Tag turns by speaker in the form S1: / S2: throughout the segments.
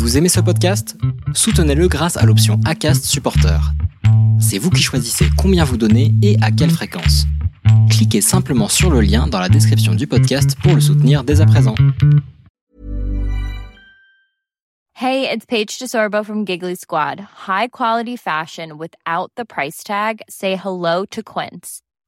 S1: Vous aimez ce podcast? Soutenez-le grâce à l'option ACAST Supporter. C'est vous qui choisissez combien vous donnez et à quelle fréquence. Cliquez simplement sur le lien dans la description du podcast pour le soutenir dès à présent.
S2: Hey, it's Paige DeSorbo from Giggly Squad. High quality fashion without the price tag. Say hello to Quince.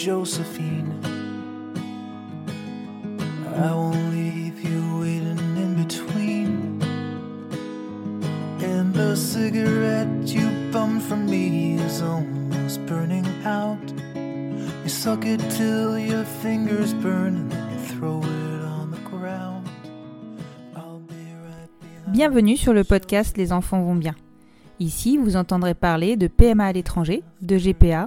S3: Josephine. I won't leave you waiting in between. And the cigarette you bummed from me is almost burning out. You suck it till your fingers burn and then you throw it on the ground.
S4: Bienvenue sur le podcast Les enfants vont bien. Ici, vous entendrez parler de PMA à l'étranger, de GPA,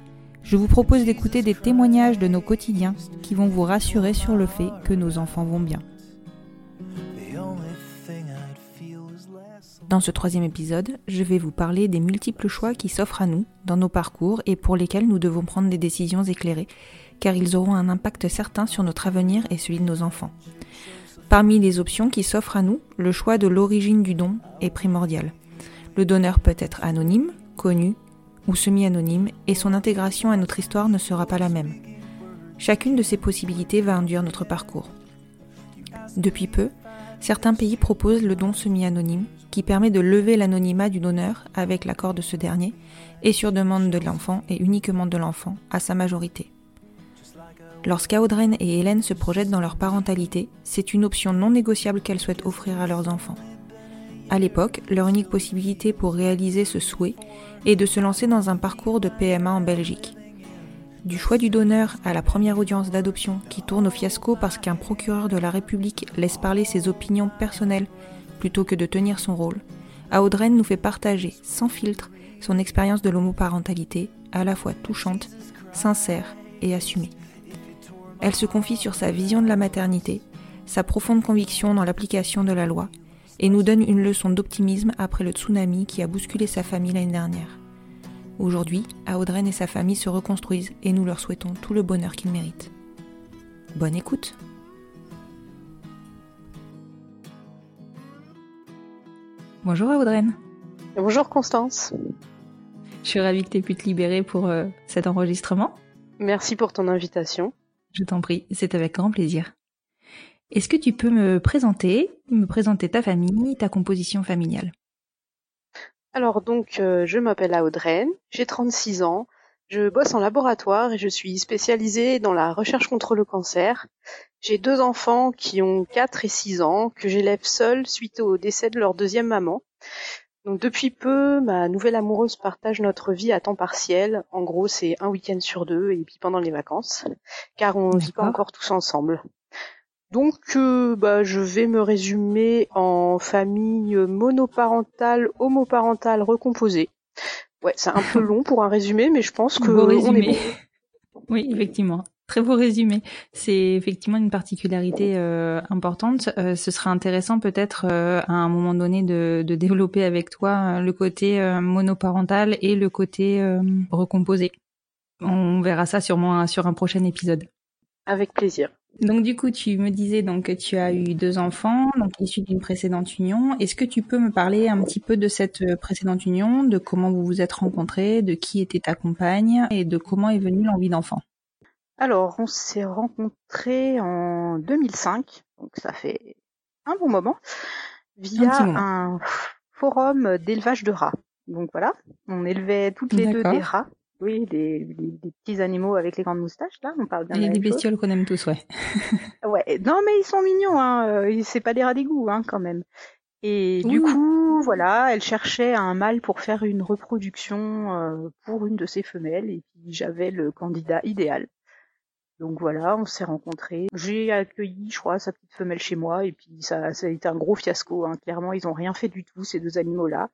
S4: je vous propose d'écouter des témoignages de nos quotidiens qui vont vous rassurer sur le fait que nos enfants vont bien. Dans ce troisième épisode, je vais vous parler des multiples choix qui s'offrent à nous dans nos parcours et pour lesquels nous devons prendre des décisions éclairées, car ils auront un impact certain sur notre avenir et celui de nos enfants. Parmi les options qui s'offrent à nous, le choix de l'origine du don est primordial. Le donneur peut être anonyme, connu ou semi-anonyme et son intégration à notre histoire ne sera pas la même. Chacune de ces possibilités va induire notre parcours. Depuis peu, certains pays proposent le don semi-anonyme qui permet de lever l'anonymat du donneur avec l'accord de ce dernier et sur demande de l'enfant et uniquement de l'enfant à sa majorité. Lorsqu'Audreyne et Hélène se projettent dans leur parentalité, c'est une option non négociable qu'elles souhaitent offrir à leurs enfants. À l'époque, leur unique possibilité pour réaliser ce souhait est de se lancer dans un parcours de PMA en Belgique. Du choix du donneur à la première audience d'adoption qui tourne au fiasco parce qu'un procureur de la République laisse parler ses opinions personnelles plutôt que de tenir son rôle, Audreyne nous fait partager, sans filtre, son expérience de l'homoparentalité, à la fois touchante, sincère et assumée. Elle se confie sur sa vision de la maternité, sa profonde conviction dans l'application de la loi, et nous donne une leçon d'optimisme après le tsunami qui a bousculé sa famille l'année dernière. Aujourd'hui, Audreyne et sa famille se reconstruisent et nous leur souhaitons tout le bonheur qu'ils méritent. Bonne écoute Bonjour Audreyne,
S5: Bonjour Constance.
S4: je suis ravie que tu aies pu te libérer pour euh, cet enregistrement.
S5: Merci pour ton invitation.
S4: Je t'en prie, c'est avec grand plaisir. Est-ce que tu peux me présenter, me présenter ta famille, ta composition familiale?
S5: Alors donc, euh, je m'appelle Audreyne, j'ai 36 ans, je bosse en laboratoire et je suis spécialisée dans la recherche contre le cancer. J'ai deux enfants qui ont 4 et 6 ans, que j'élève seule suite au décès de leur deuxième maman. Donc depuis peu, ma nouvelle amoureuse partage notre vie à temps partiel. En gros, c'est un week-end sur deux et puis pendant les vacances, car on vit pas encore tous ensemble. Donc, euh, bah, je vais me résumer en famille monoparentale, homoparentale recomposée. Ouais, c'est un peu long pour un résumé, mais je pense que
S4: Beau
S5: on est
S4: résumé.
S5: bon.
S4: Oui, effectivement. Très beau résumé. C'est effectivement une particularité euh, importante. Euh, ce sera intéressant peut-être euh, à un moment donné de, de développer avec toi le côté euh, monoparental et le côté euh, recomposé. On verra ça sûrement euh, sur un prochain épisode.
S5: Avec plaisir.
S4: Donc du coup, tu me disais donc que tu as eu deux enfants, donc issus d'une précédente union. Est-ce que tu peux me parler un petit peu de cette euh, précédente union, de comment vous vous êtes rencontrés, de qui était ta compagne et de comment est venue l'envie d'enfant?
S6: Alors, on s'est rencontrés en 2005, donc ça fait un bon moment, via
S4: Un moment.
S6: un forum d'élevage de rats. Donc voilà, on élevait toutes les deux des rats. Oui, des, des- des petits animaux avec les grandes moustaches, là, on parle bien
S4: des
S6: chose.
S4: bestioles qu'on aime tous, ouais.
S6: Ouais, non mais ils sont mignons, hein. euh, C'est pas des rats d'égout, hein, quand même. Et du coup, voilà, elle cherchait un mâle pour faire une reproduction euh, pour une de ses femelles, et puis j'avais le candidat idéal. Donc voilà, on s'est rencontrés. J'ai accueilli, je crois, sa petite femelle chez moi, et puis ça, ça a été un gros fiasco. Hein. Clairement, ils ont rien fait du tout ces deux animaux-là,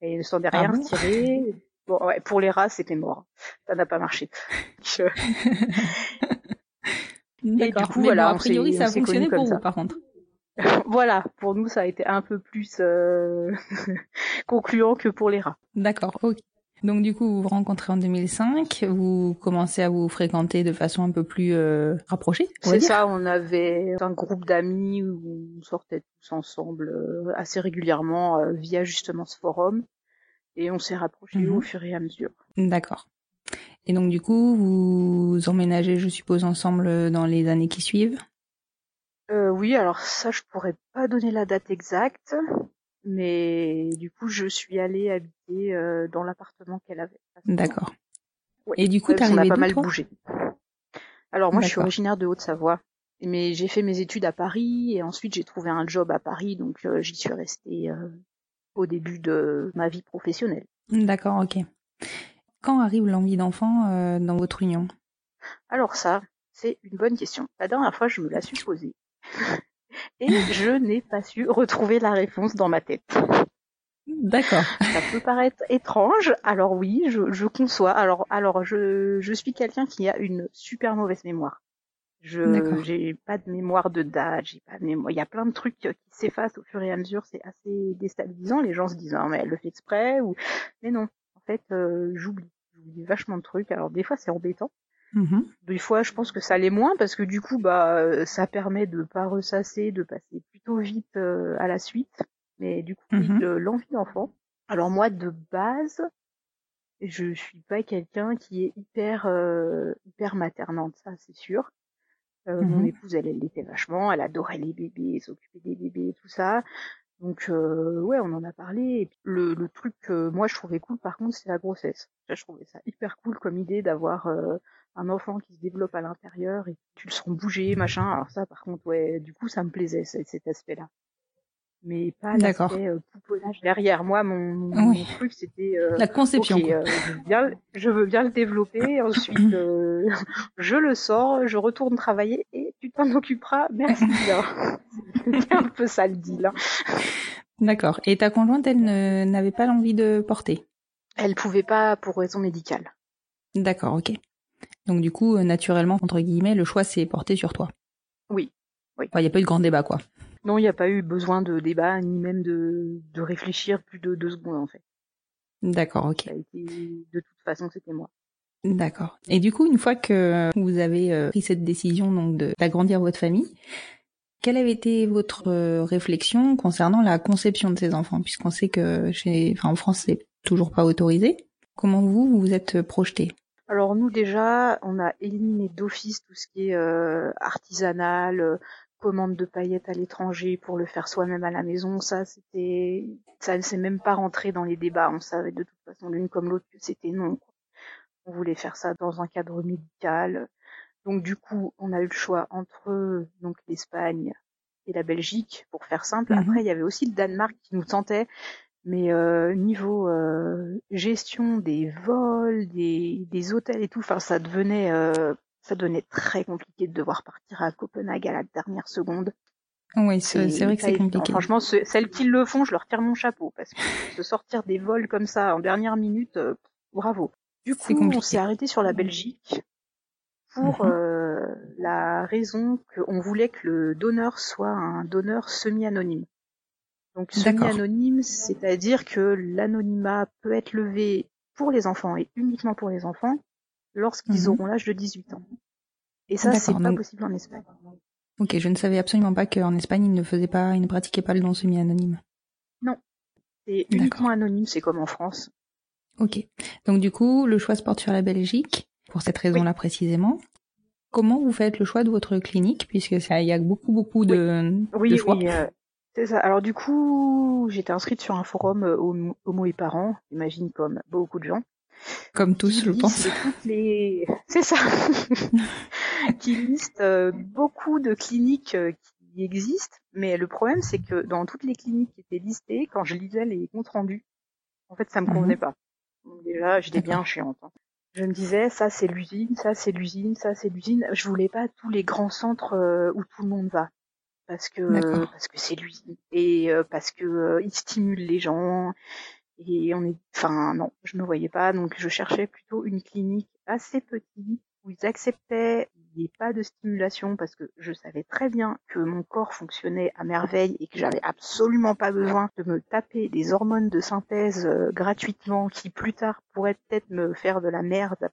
S6: et ils ne s'en est
S4: Ah
S6: rien
S4: bon?
S6: retiré. Bon, ouais, pour les rats, c'était mort. Ça n'a pas marché. Je-
S4: D'accord.
S6: coup,
S4: Mais
S6: voilà,
S4: bon, a priori, ça a fonctionné pour
S6: ça.
S4: vous, par contre.
S6: voilà, pour nous, ça a été un peu plus euh, concluant que pour les rats.
S4: D'accord, ok. Donc du coup, vous vous rencontrez en 2005, vous commencez à vous fréquenter de façon un peu plus euh, rapprochée,
S6: C'est ça, on avait un groupe d'amis où on sortait tous ensemble euh, assez régulièrement euh, via justement ce forum et on s'est rapprochés
S4: Mhm.
S6: au fur et à mesure.
S4: D'accord. Et donc du coup, vous emménagez, je suppose, ensemble dans les années qui suivent?
S6: Euh, oui, alors ça, je pourrais pas donner la date exacte, mais du coup, je suis allée habiter euh, dans l'appartement qu'elle avait.
S4: D'accord.
S6: Ouais.
S4: Et du coup, arrivé
S6: pas mal bougé. Alors moi, je suis originaire de Haute-Savoie, mais j'ai fait mes études à Paris et ensuite j'ai trouvé un job à Paris, donc euh, j'y suis restée euh, au début de ma vie professionnelle.
S4: D'accord, ok. Quand arrive l'envie d'enfant euh, dans votre union?
S6: Alors ça, c'est une bonne question. La dernière fois, je me la suis posée et je n'ai pas su retrouver la réponse dans ma tête.
S4: D'accord.
S6: Ça peut paraître étrange. Alors oui, je, je conçois. Alors, alors je, je suis quelqu'un qui a une super mauvaise mémoire. Je j'ai pas de mémoire de date, j'ai pas de mémoire. Il y a plein de trucs qui s'effacent au fur et à mesure. C'est assez déstabilisant. Les gens se disent ah mais elle le fait exprès ou mais non. En fait, euh, j'oublie. J'oublie vachement de trucs. Alors des fois c'est embêtant.
S4: Mhm.
S6: Des fois, je pense que ça l'est moins parce que du coup, bah, euh, ça permet de pas ressasser, de passer plutôt vite euh, à la suite. Mais du coup,
S4: Mhm.
S6: de l'envie d'enfant. Alors moi, de base, je suis pas quelqu'un qui est hyper euh, hyper maternante, ça c'est sûr. Euh, Mon
S4: Mhm.
S6: épouse, elle, elle l'était vachement. Elle adorait les bébés, s'occuper des bébés, et tout ça. Donc euh, ouais, on en a parlé. Et puis, le, le truc que moi je trouvais cool, par contre, c'est la grossesse. Je trouvais ça hyper cool comme idée d'avoir euh, un enfant qui se développe à l'intérieur et tu le sens bouger, machin. Alors ça, par contre, ouais, du coup, ça me plaisait ce- cet aspect-là. Mais pas
S4: D'accord.
S6: l'aspect euh, pouponnage derrière. Moi, mon, mon
S4: Oui.
S6: truc, c'était euh,
S4: La conception.
S6: Euh, je, veux bien, le- je veux bien le développer. Ensuite, euh, je le sors, je retourne travailler et tu t'en occuperas. Merci bien. C'est un peu ça le deal. hein.
S4: D'accord. Et ta conjointe, elle n'avait pas l'envie de porter?
S6: Elle pouvait pas pour raison médicale.
S4: D'accord, ok. Donc du coup, naturellement, entre guillemets, le choix s'est porté sur toi?
S6: Oui, oui.
S4: Il n'y a pas eu de grand débat, quoi.
S6: Non, il n'y a pas eu besoin de débat ni même de, de réfléchir plus de deux secondes en fait.
S4: D'accord, ok.
S6: Ça a été de toute façon c'était moi.
S4: D'accord. Et du coup, une fois que vous avez euh, pris cette décision donc d'agrandir votre famille, quelle avait été votre euh, réflexion concernant la conception de ces enfants, puisqu'on sait que chez, enfin, en France, c'est toujours pas autorisé. Comment vous vous vous êtes projeté?
S6: Alors nous déjà, on a éliminé d'office tout ce qui est euh, artisanal, euh, commande de paillettes à l'étranger pour le faire soi-même à la maison. Ça, c'était, ça ne s'est même pas rentré dans les débats. On savait de toute façon l'une comme l'autre que c'était non. quoi. On voulait faire ça dans un cadre médical. Donc du coup, on a eu le choix entre donc l'Espagne et la Belgique pour faire simple.
S4: Mhm.
S6: Après, il y avait aussi le Danemark qui nous tentait, mais euh, niveau euh, gestion des vols, des, des hôtels et tout, enfin ça devenait euh, ça devenait très compliqué de devoir partir à Copenhague à la dernière seconde.
S4: Oui, c'est vrai que c'est compliqué.
S6: Franchement, ce- celles qui le font, je leur tire mon chapeau parce que se sortir des vols comme ça en dernière minute, euh, bravo. Du coup, on s'est arrêté sur la Belgique pour
S4: Mhm.
S6: euh, la raison qu'on voulait que le donneur soit un donneur semi-anonyme. Donc semi-anonyme, c'est-à-dire que l'anonymat peut être levé pour les enfants et uniquement pour les enfants lorsqu'ils
S4: Mhm.
S6: auront l'âge de 18 ans. Et ça, c'est pas
S4: donc-
S6: possible en Espagne.
S4: Ok, je ne savais absolument pas qu'en Espagne, ils ne faisaient pas, ils ne pratiquaient pas le don semi-anonyme.
S6: Non. C'est uniquement anonyme, c'est comme en France.
S4: Ok. Donc du coup, le choix se porte sur la Belgique, pour cette raison-là précisément. Comment vous faites le choix de votre clinique, puisque ça, il y a beaucoup, beaucoup de,
S6: oui.
S4: de choix
S6: Oui, euh, c'est ça. Alors du coup, j'étais inscrite sur un forum euh, homo et parents, j'imagine comme beaucoup de gens.
S4: Comme tous, je pense.
S6: Toutes les... C'est ça. qui liste euh, beaucoup de cliniques euh, qui existent, mais le problème c'est que dans toutes les cliniques qui étaient listées, quand je lisais les comptes rendus, en fait ça me convenait mhm. pas. Donc déjà, j'étais bien chiante. Hein. Je me disais, ça c'est l'usine, ça c'est l'usine, ça c'est l'usine. Je voulais pas tous les grands centres euh, où tout le monde va parce que parce que c'est l'usine et parce que il stimule les gens et on est enfin non je me voyais pas donc je cherchais plutôt une clinique assez petite où ils acceptaient il n'y ait pas de stimulation parce que je savais très bien que mon corps fonctionnait à merveille et que j'avais absolument pas besoin de me taper des hormones de synthèse euh, gratuitement qui plus tard pourraient peut-être me faire de la merde.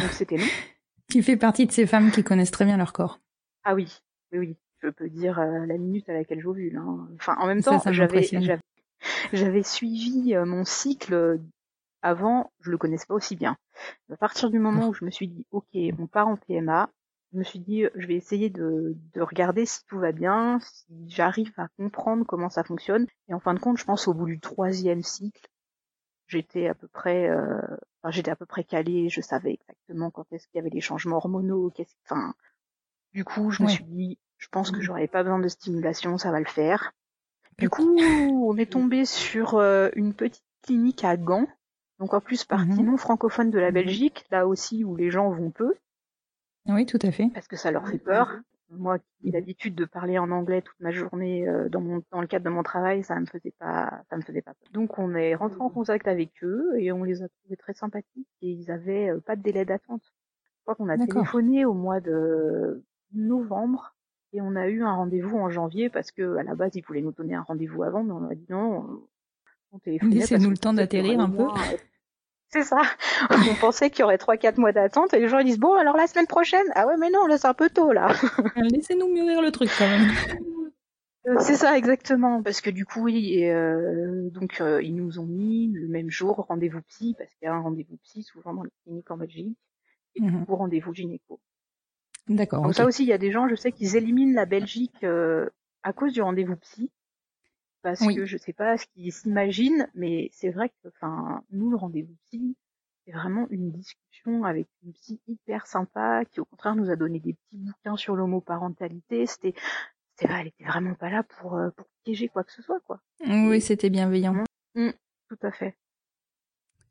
S6: Donc c'était non.
S4: Tu fais partie de ces femmes qui connaissent très bien leur corps.
S6: Ah oui, oui, oui. Je peux dire euh, la minute à laquelle j'ovule. Hein. Enfin, en même temps, j'avais, j'avais suivi euh, mon cycle avant, je le connaissais pas aussi bien. À partir du moment où je me suis dit, ok, on part en PMA, je me suis dit, je vais essayer de, de regarder si tout va bien, si j'arrive à comprendre comment ça fonctionne. Et en fin de compte, je pense au bout du troisième cycle, j'étais à peu près, euh, enfin, j'étais à peu près calée, je savais exactement quand est-ce qu'il y avait des changements hormonaux, qu'est-ce, enfin, du coup, je me suis dit, je pense que j'aurais pas besoin de stimulation, ça va le faire. Du coup, on est tombé sur euh, une petite clinique à Gand, donc en plus partie mhm. non francophone de la mhm. Belgique, là aussi où les gens vont peu.
S4: Oui, tout à fait.
S6: Parce que ça leur fait peur. Moi qui ai l'habitude de parler en anglais toute ma journée euh, dans, mon, dans le cadre de mon travail, ça me faisait pas, ça me faisait pas peur. Donc on est rentré en contact avec eux et on les a trouvés très sympathiques et ils avaient euh, pas de délai d'attente. Je crois qu'on a téléphoné au mois de novembre et on a eu un rendez-vous en janvier parce que à la base ils voulaient nous donner un rendez-vous avant, mais on a dit non.
S4: On Laissez-nous le temps d'atterrir un peu.
S6: C'est ça. On pensait qu'il y aurait trois quatre mois d'attente et les gens ils disent bon alors la semaine prochaine. Ah ouais mais non là c'est un peu tôt là.
S4: Laissez-nous mûrir le truc quand même.
S6: Euh, c'est ça exactement parce que du coup oui euh, donc euh, ils nous ont mis le même jour rendez-vous psy parce qu'il y a un rendez-vous psy souvent dans les cliniques en Belgique et du mhm. coup rendez-vous gynéco.
S4: D'accord.
S6: Donc ça aussi il y a des gens je sais qu'ils éliminent la Belgique à cause du rendez-vous psy parce que je sais pas ce qu'ils s'imaginent, mais c'est vrai que, enfin, nous, le rendez-vous psy, c'est vraiment une discussion avec une psy hyper sympa, qui au contraire nous a donné des petits bouquins sur l'homoparentalité. C'était, c'était, elle était vraiment pas là pour, euh, pour piéger quoi que ce soit, quoi.
S4: Oui, c'était bienveillant.
S6: Mmh, tout à fait.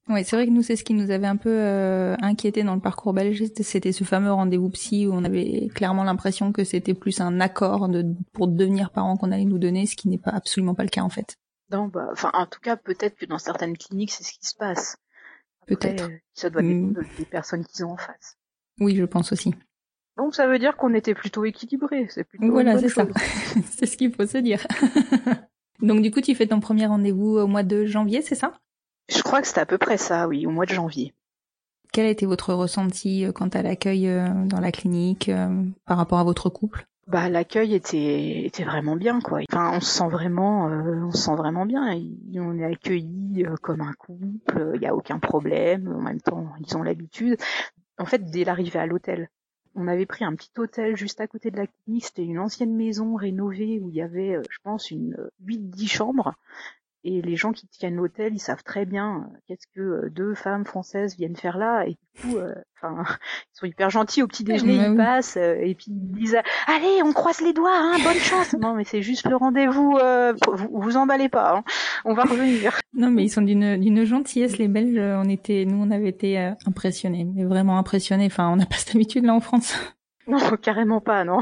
S4: Oui, c'est vrai que nous, c'est ce qui nous avait un peu euh, inquiété dans le parcours belge, c'était ce fameux rendez-vous psy où on avait clairement l'impression que c'était plus un accord de, pour devenir parents qu'on allait nous donner, ce qui n'est pas absolument pas le cas en fait.
S6: Non, bah, enfin, en tout cas, peut-être que dans certaines cliniques, c'est ce qui se passe.
S4: Peut-être. Euh,
S6: ça doit dépendre mm. des personnes qu'ils ont en face.
S4: Oui, je pense aussi.
S6: Donc ça veut dire qu'on était plutôt équilibré, c'est plutôt.
S4: Voilà, c'est ça. c'est ce qu'il faut se dire. Donc du coup, tu fais ton premier rendez-vous au mois de janvier, c'est ça?
S6: Je crois que c'était à peu près ça, oui, au mois de janvier.
S4: Quel a été votre ressenti euh, quant à l'accueil euh, dans la clinique euh, par rapport à votre couple?
S6: Bah l'accueil était était vraiment bien quoi. Enfin on se sent vraiment on se sent vraiment bien. On est accueilli comme un couple, il y a aucun problème. En même temps ils ont l'habitude. En fait dès l'arrivée à l'hôtel, on avait pris un petit hôtel juste à côté de la clinique. C'était une ancienne maison rénovée où il y avait je pense une 8-10 chambres et les gens qui tiennent l'hôtel, ils savent très bien euh, qu'est-ce que euh, deux femmes françaises viennent faire là. Et du coup, euh, enfin, ils sont hyper gentils au petit déjeuner, ils passent et puis ils disent allez, on croise les doigts, hein, bonne chance. non, mais c'est juste le rendez-vous. vous, vous emballez pas, hein, on va revenir.
S4: Non, mais ils sont d'une d'une gentillesse les Belges. On était, nous, on avait été impressionnés, mais vraiment impressionnés. Enfin, on n'a pas cette habitude là en France.
S6: Non, carrément pas, non.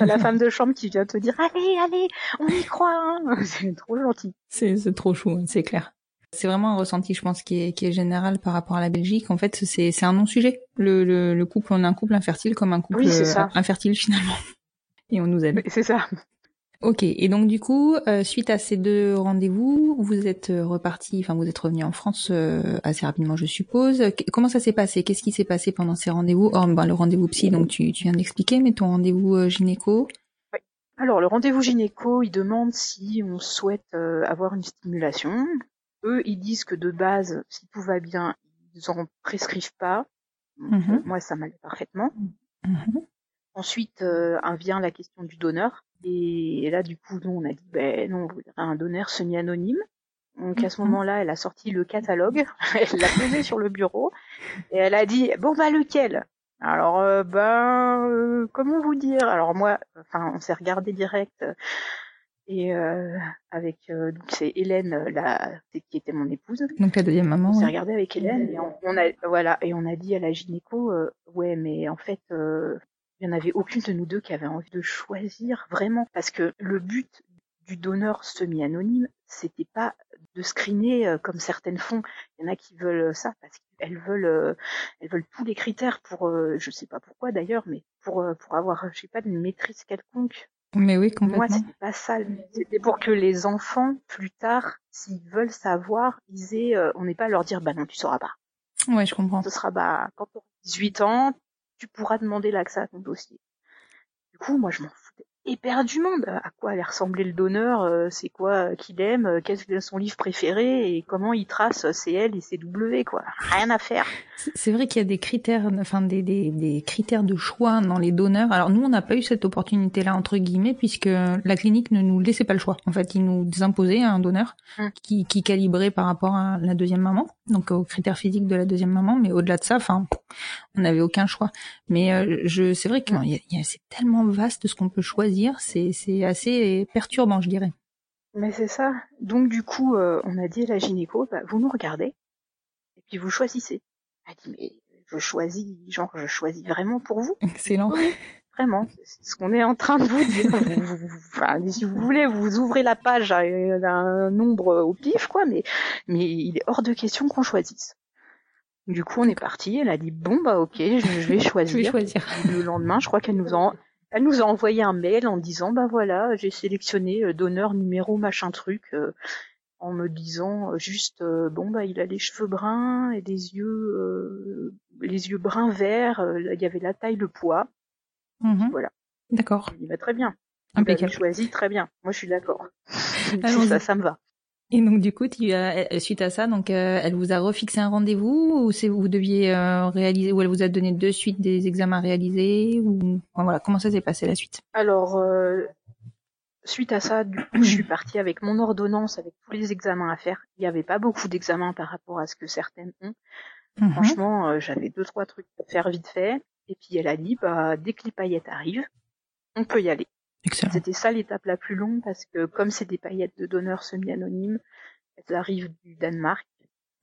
S6: la femme de chambre qui vient te dire allez, allez, on y croit. Hein. C'est trop gentil.
S4: C'est c'est trop chou, hein, c'est clair. C'est vraiment un ressenti, je pense, qui est, qui est général par rapport à la Belgique. En fait, c'est, c'est un non-sujet. Le, le, le couple, on a un couple infertile comme un couple infertile finalement. Et on nous aide.
S6: C'est ça.
S4: Ok, et donc du coup, euh, suite à ces deux rendez-vous, vous êtes euh, reparti, enfin vous êtes revenu en France euh, assez rapidement, je suppose. comment ça s'est passé? Qu'est-ce qui s'est passé pendant ces rendez-vous? Oh, ben, le rendez-vous psy, donc tu, tu viens d'expliquer, mais ton rendez-vous gynéco?
S6: Alors, le rendez-vous gynéco, il demande si on souhaite avoir une stimulation. Eux, ils disent que de base, si tout va bien, ils en prescrivent pas.
S4: Mhm.
S6: moi, ça m'allait parfaitement.
S4: Mhm.
S6: Ensuite, euh, vient la question du donneur. Et là, du coup, nous, on a dit, ben non, on voudrait un donneur semi-anonyme. Donc à ce
S4: Mhm.
S6: moment-là, elle a sorti le catalogue, elle l'a posé sur le bureau, et elle a dit, bon bah lequel? Alors, euh, ben, euh, comment vous dire? Alors moi, enfin, on s'est regardé direct, euh, et euh, avec, euh, donc c'est Hélène, euh, la, qui était mon épouse,
S4: Donc la deuxième maman.
S6: on s'est
S4: ouais.
S6: regardé avec Hélène et on, on a voilà et on a dit à la gynéco euh, ouais mais en fait euh, il y en avait aucune de nous deux qui avait envie de choisir vraiment parce que le but du donneur semi-anonyme c'était pas de screener euh, comme certaines font il y en a qui veulent ça parce qu'elles veulent euh, elles veulent tous les critères pour euh, je sais pas pourquoi d'ailleurs mais pour euh, pour avoir je sais pas une maîtrise quelconque
S4: Mais oui,
S6: moi,
S4: complètement.
S6: c'était pas ça. C'était pour que les enfants, plus tard, s'ils veulent savoir, ils aient, euh, on n'est pas à leur dire, bah non, tu sauras pas.
S4: Ouais, je comprends.
S6: Ce sera, bah, quand tu auras 18 ans, tu pourras demander l'accès à ton dossier. Du coup, moi, je m'en foutais éperdument à quoi allait ressembler le donneur, euh, c'est quoi qu'il aime, euh, quel est son livre préféré et comment il trace euh, CL et CW, quoi. Rien à faire.
S4: C'est vrai qu'il y a des critères, enfin des, des, des critères de choix dans les donneurs. Alors nous, on n'a pas eu cette opportunité-là entre guillemets puisque la clinique ne nous laissait pas le choix. En fait, ils nous imposaient un donneur
S6: Mm.
S4: qui, qui calibrait par rapport à la deuxième maman, donc aux critères physiques de la deuxième maman. Mais au-delà de ça, enfin, on n'avait aucun choix. Mais euh, je, c'est vrai que a- c'est tellement vaste ce qu'on peut choisir, c'est c'est assez perturbant, je dirais.
S6: Mais c'est ça. Donc du coup, euh, on a dit à la gynéco, bah, vous nous regardez et puis vous choisissez. Elle a dit mais je choisis, genre je choisis vraiment pour vous,
S4: Excellent.
S6: vraiment. C'est ce qu'on est en train de vous dire. Vous- vous- vous- enfin, si vous voulez, vous ouvrez la page à euh, un nombre au pif, quoi. Mais mais il est hors de question qu'on choisisse. Du coup, on est parti. Elle a dit bon bah ok, je, je vais
S4: Je
S6: choisir.
S4: vais choisir.
S6: Le lendemain, je crois qu'elle nous a, elle nous a envoyé un mail en disant, bah voilà, j'ai sélectionné euh, donneur numéro machin truc, euh, en me disant euh, juste, euh, bon bah il a les cheveux bruns et des yeux, euh, les yeux bruns verts. euh, Il y avait la taille, le poids.
S4: Mhm.
S6: Voilà.
S4: D'accord.
S6: Dis, bah, très bien.
S4: Impeccable.
S6: choisi, très bien. Moi, je suis d'accord. Ça, ça me va.
S4: Et donc du coup, tu as, suite à ça, donc euh, elle vous a refixé un rendez-vous ou c'est vous deviez euh, réaliser ou elle vous a donné de suite des examens réalisés ou enfin, voilà comment ça s'est passé la suite?
S6: Alors, euh, suite à ça, du coup, je suis partie avec mon ordonnance, avec tous les examens à faire. Il n'y avait pas beaucoup d'examens par rapport à ce que certaines ont.
S4: Mhm.
S6: Franchement, euh, j'avais deux trois trucs à faire vite fait. Et puis elle a dit, bah dès que les paillettes arrivent, on peut y aller. C'était ça l'étape la plus longue parce que comme c'est des paillettes de donneurs semi-anonymes, elles arrivent du Danemark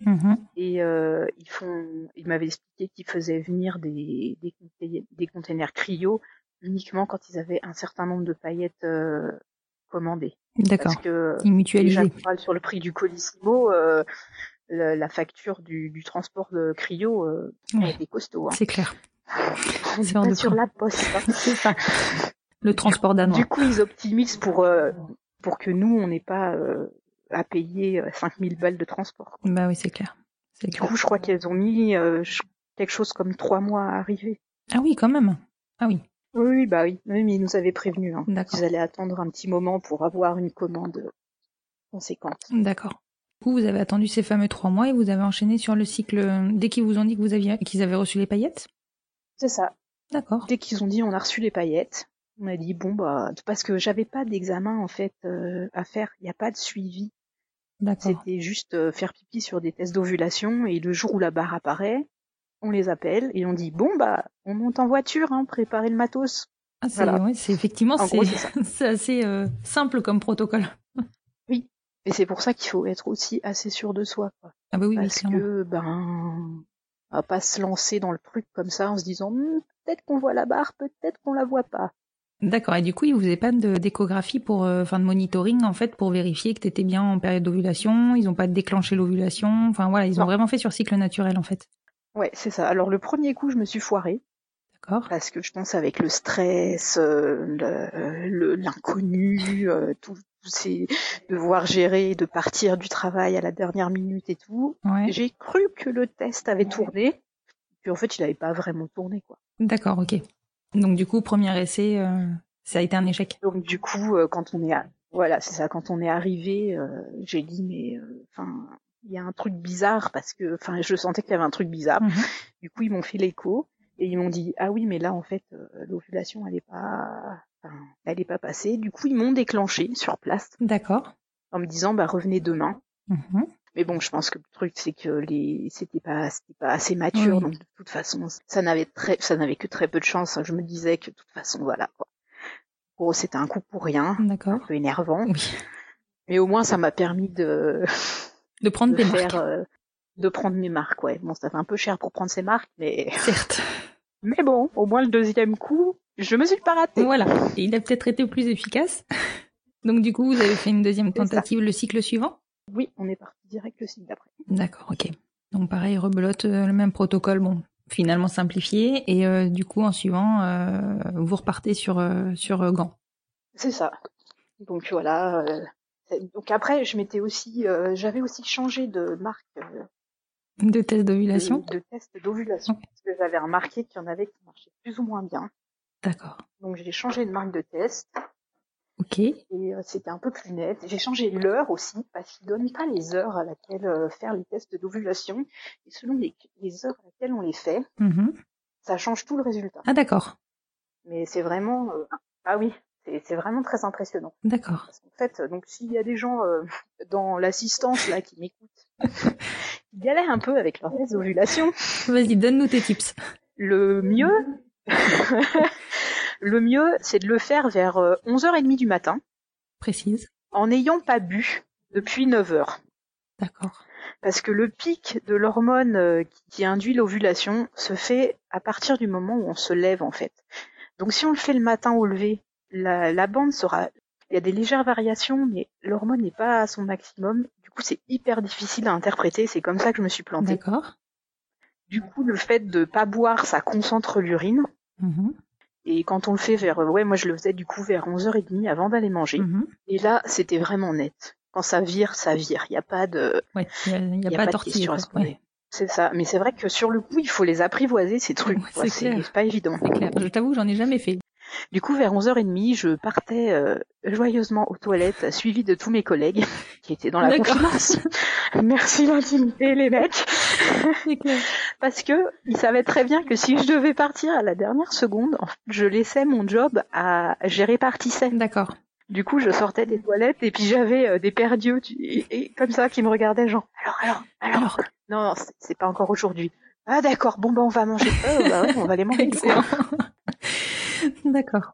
S4: Mhm.
S6: et euh, ils font. Il m'avait expliqué qu'ils faisaient venir des des, containers, des containers cryo uniquement quand ils avaient un certain nombre de paillettes euh, commandées.
S4: D'accord.
S6: Parce que
S4: Ils
S6: déjà parle sur le prix du Colissimo, euh, la, la facture du, du transport de cryo, euh, elle
S4: Ouais,
S6: était costaud. Hein.
S4: c'est clair. C'est
S6: sur la poste. hein.
S4: C'est ça. Le transport danois.
S6: Du coup, ils optimisent pour euh, pour que nous, on n'ait pas euh, à payer euh, 5000 balles de transport.
S4: Bah oui, c'est clair.
S6: Du
S4: clair.
S6: coup, je crois qu'elles ont mis euh, quelque chose comme trois mois à arriver.
S4: Ah oui, quand même. Ah oui.
S6: Oui, bah oui. Oui, mais ils nous avaient prévenu. Hein,
S4: D'accord.
S6: qu'ils allaient attendre un petit moment pour avoir une commande euh, conséquente.
S4: D'accord. Du coup, vous avez attendu ces fameux trois mois et vous avez enchaîné sur le cycle euh, dès qu'ils vous ont dit que vous aviez qu'ils avaient reçu les paillettes?
S6: C'est ça.
S4: D'accord.
S6: Dès qu'ils ont dit on a reçu les paillettes, on a dit bon bah parce que j'avais pas d'examen en fait euh, à faire. Il n'y a pas de suivi. C'était juste euh, faire pipi sur des tests d'ovulation et le jour où la barre apparaît, on les appelle et on dit bon bah on monte en voiture, hein, préparez le matos.
S4: Ah, c'est
S6: Voilà.
S4: ouais, c'est effectivement
S6: En
S4: c'est assez euh, simple comme protocole.
S6: Et c'est pour ça qu'il faut être aussi assez sûr de soi, quoi.
S4: Ah bah oui, oui,
S6: parce que ben on va pas se lancer dans le truc comme ça en se disant Hmm, peut-être qu'on voit la barre, peut-être qu'on la voit pas.
S4: D'accord. Et du coup, ils vous faisaient pas d'échographie pour, euh, enfin de monitoring en fait pour vérifier que tu étais bien en période d'ovulation. Ils ont pas déclenché l'ovulation. Enfin voilà, ils ont vraiment fait sur cycle naturel en fait.
S6: Ouais, c'est ça. Alors le premier coup, je me suis foirée.
S4: D'accord.
S6: parce que je pense avec le stress, euh, l'inconnu, euh, tout, tout ces devoir gérer, de partir du travail à la dernière minute et tout,
S4: Ouais.
S6: j'ai cru que le test avait tourné, puis en fait il avait pas vraiment tourné quoi.
S4: D'accord. Ok. Donc du coup, premier essai, euh, Ça a été un échec.
S6: Donc du coup, euh, quand on est, à... voilà, c'est ça. Quand on est arrivé, euh, j'ai dit mais, euh, enfin, il y a un truc bizarre parce que, enfin, je sentais qu'il y avait un truc bizarre.
S4: Mhm.
S6: Du coup, ils m'ont fait l'écho et ils m'ont dit ah oui, mais là en fait, euh, l'ovulation elle est pas, elle est pas passée. Du coup, ils m'ont déclenché sur place
S4: D'accord.
S6: en me disant bah revenez demain.
S4: Mhm.
S6: Mais bon, je pense que le truc c'est que les c'était pas c'était pas assez mature,
S4: Oui.
S6: donc de toute façon ça n'avait très ça n'avait que très peu de chance. Je me disais que de toute façon voilà quoi. C'était un coup pour rien, un
S4: D'accord.
S6: peu énervant,
S4: Oui.
S6: mais au moins ça m'a permis de
S4: De prendre
S6: de
S4: des
S6: faire
S4: marques.
S6: euh, de prendre mes marques. Ouais, bon ça fait un peu cher pour prendre ces marques, mais
S4: Certes.
S6: mais bon, au moins le deuxième coup, je me suis pas ratée.
S4: Voilà. Et il a peut-être été plus efficace. Donc du coup, vous avez fait une deuxième tentative le cycle suivant?
S6: Oui, on est parti direct le cycle d'après.
S4: D'accord, ok. Donc pareil, rebelote, euh, le même protocole, bon, finalement simplifié. Et euh, du coup, en suivant, euh, vous repartez sur, sur Gand.
S6: C'est ça. Donc voilà. donc après, je m'étais aussi, j'avais aussi changé de marque
S4: De test d'ovulation
S6: de test d'ovulation parce que j'avais remarqué qu'il y en avait qui marchaient plus ou moins bien.
S4: D'accord.
S6: Donc j'ai changé de marque de test
S4: Ok.
S6: et euh, c'était un peu plus net. J'ai changé l'heure aussi parce qu'ils donnent pas les heures à laquelle euh, faire les tests d'ovulation et selon les, les heures à laquelle on les fait,
S4: Mhm.
S6: ça change tout le résultat.
S4: Ah d'accord.
S6: Mais c'est vraiment, euh, ah oui, c'est vraiment très impressionnant.
S4: D'accord.
S6: Qu'en fait, donc s'il y a des gens euh, dans l'assistance là qui m'écoutent, qui galèrent un peu avec leur test d'ovulation,
S4: Vas-y, donne-nous tes tips.
S6: le mieux, le mieux, c'est de le faire vers euh, 11h30 du matin,
S4: Précise.
S6: en n'ayant pas bu depuis 9h.
S4: D'accord.
S6: Parce que le pic de l'hormone euh, qui, induit l'ovulation se fait à partir du moment où on se lève en fait. Donc si on le fait le matin au lever, la, la bande sera... Il y a des légères variations, mais l'hormone n'est pas à son maximum. Du coup, c'est hyper difficile à interpréter. C'est comme ça que je me suis plantée.
S4: D'accord.
S6: Du coup, le fait de pas boire, ça concentre l'urine.
S4: Mhm.
S6: Et quand on le fait vers... Ouais, moi je le faisais du coup vers 11h30 avant d'aller manger.
S4: Mhm.
S6: Et là, c'était vraiment net. Quand ça vire, ça vire. Il n'y a pas de...
S4: Ouais, il n'y a, pas,
S6: de question à
S4: quoi.
S6: se poser.
S4: Ouais,
S6: C'est ça. Mais c'est vrai que sur le coup, il faut les apprivoiser, ces trucs.
S4: Ouais, c'est
S6: pas évident.
S4: clair. Je t'avoue, j'en ai jamais fait.
S6: Du coup, vers 11h30, je partais euh, joyeusement aux toilettes, suivi de tous mes collègues qui étaient dans la confidence. Merci l'intimité, les mecs.
S4: Clair.
S6: Parce que ils savaient très bien que si je devais partir à la dernière seconde, je laissais mon job à... Je répartissais.
S4: D'accord.
S6: Du coup, je sortais des toilettes et puis j'avais euh, des paires d'yeux tu- et, et comme ça qui me regardaient, genre, alors, alors, alors.
S4: Alors,
S6: Non, non, c'est- pas encore aujourd'hui. Ah d'accord, bon bah on va manger. Euh, bah ouais, on va les manger.
S4: D'accord.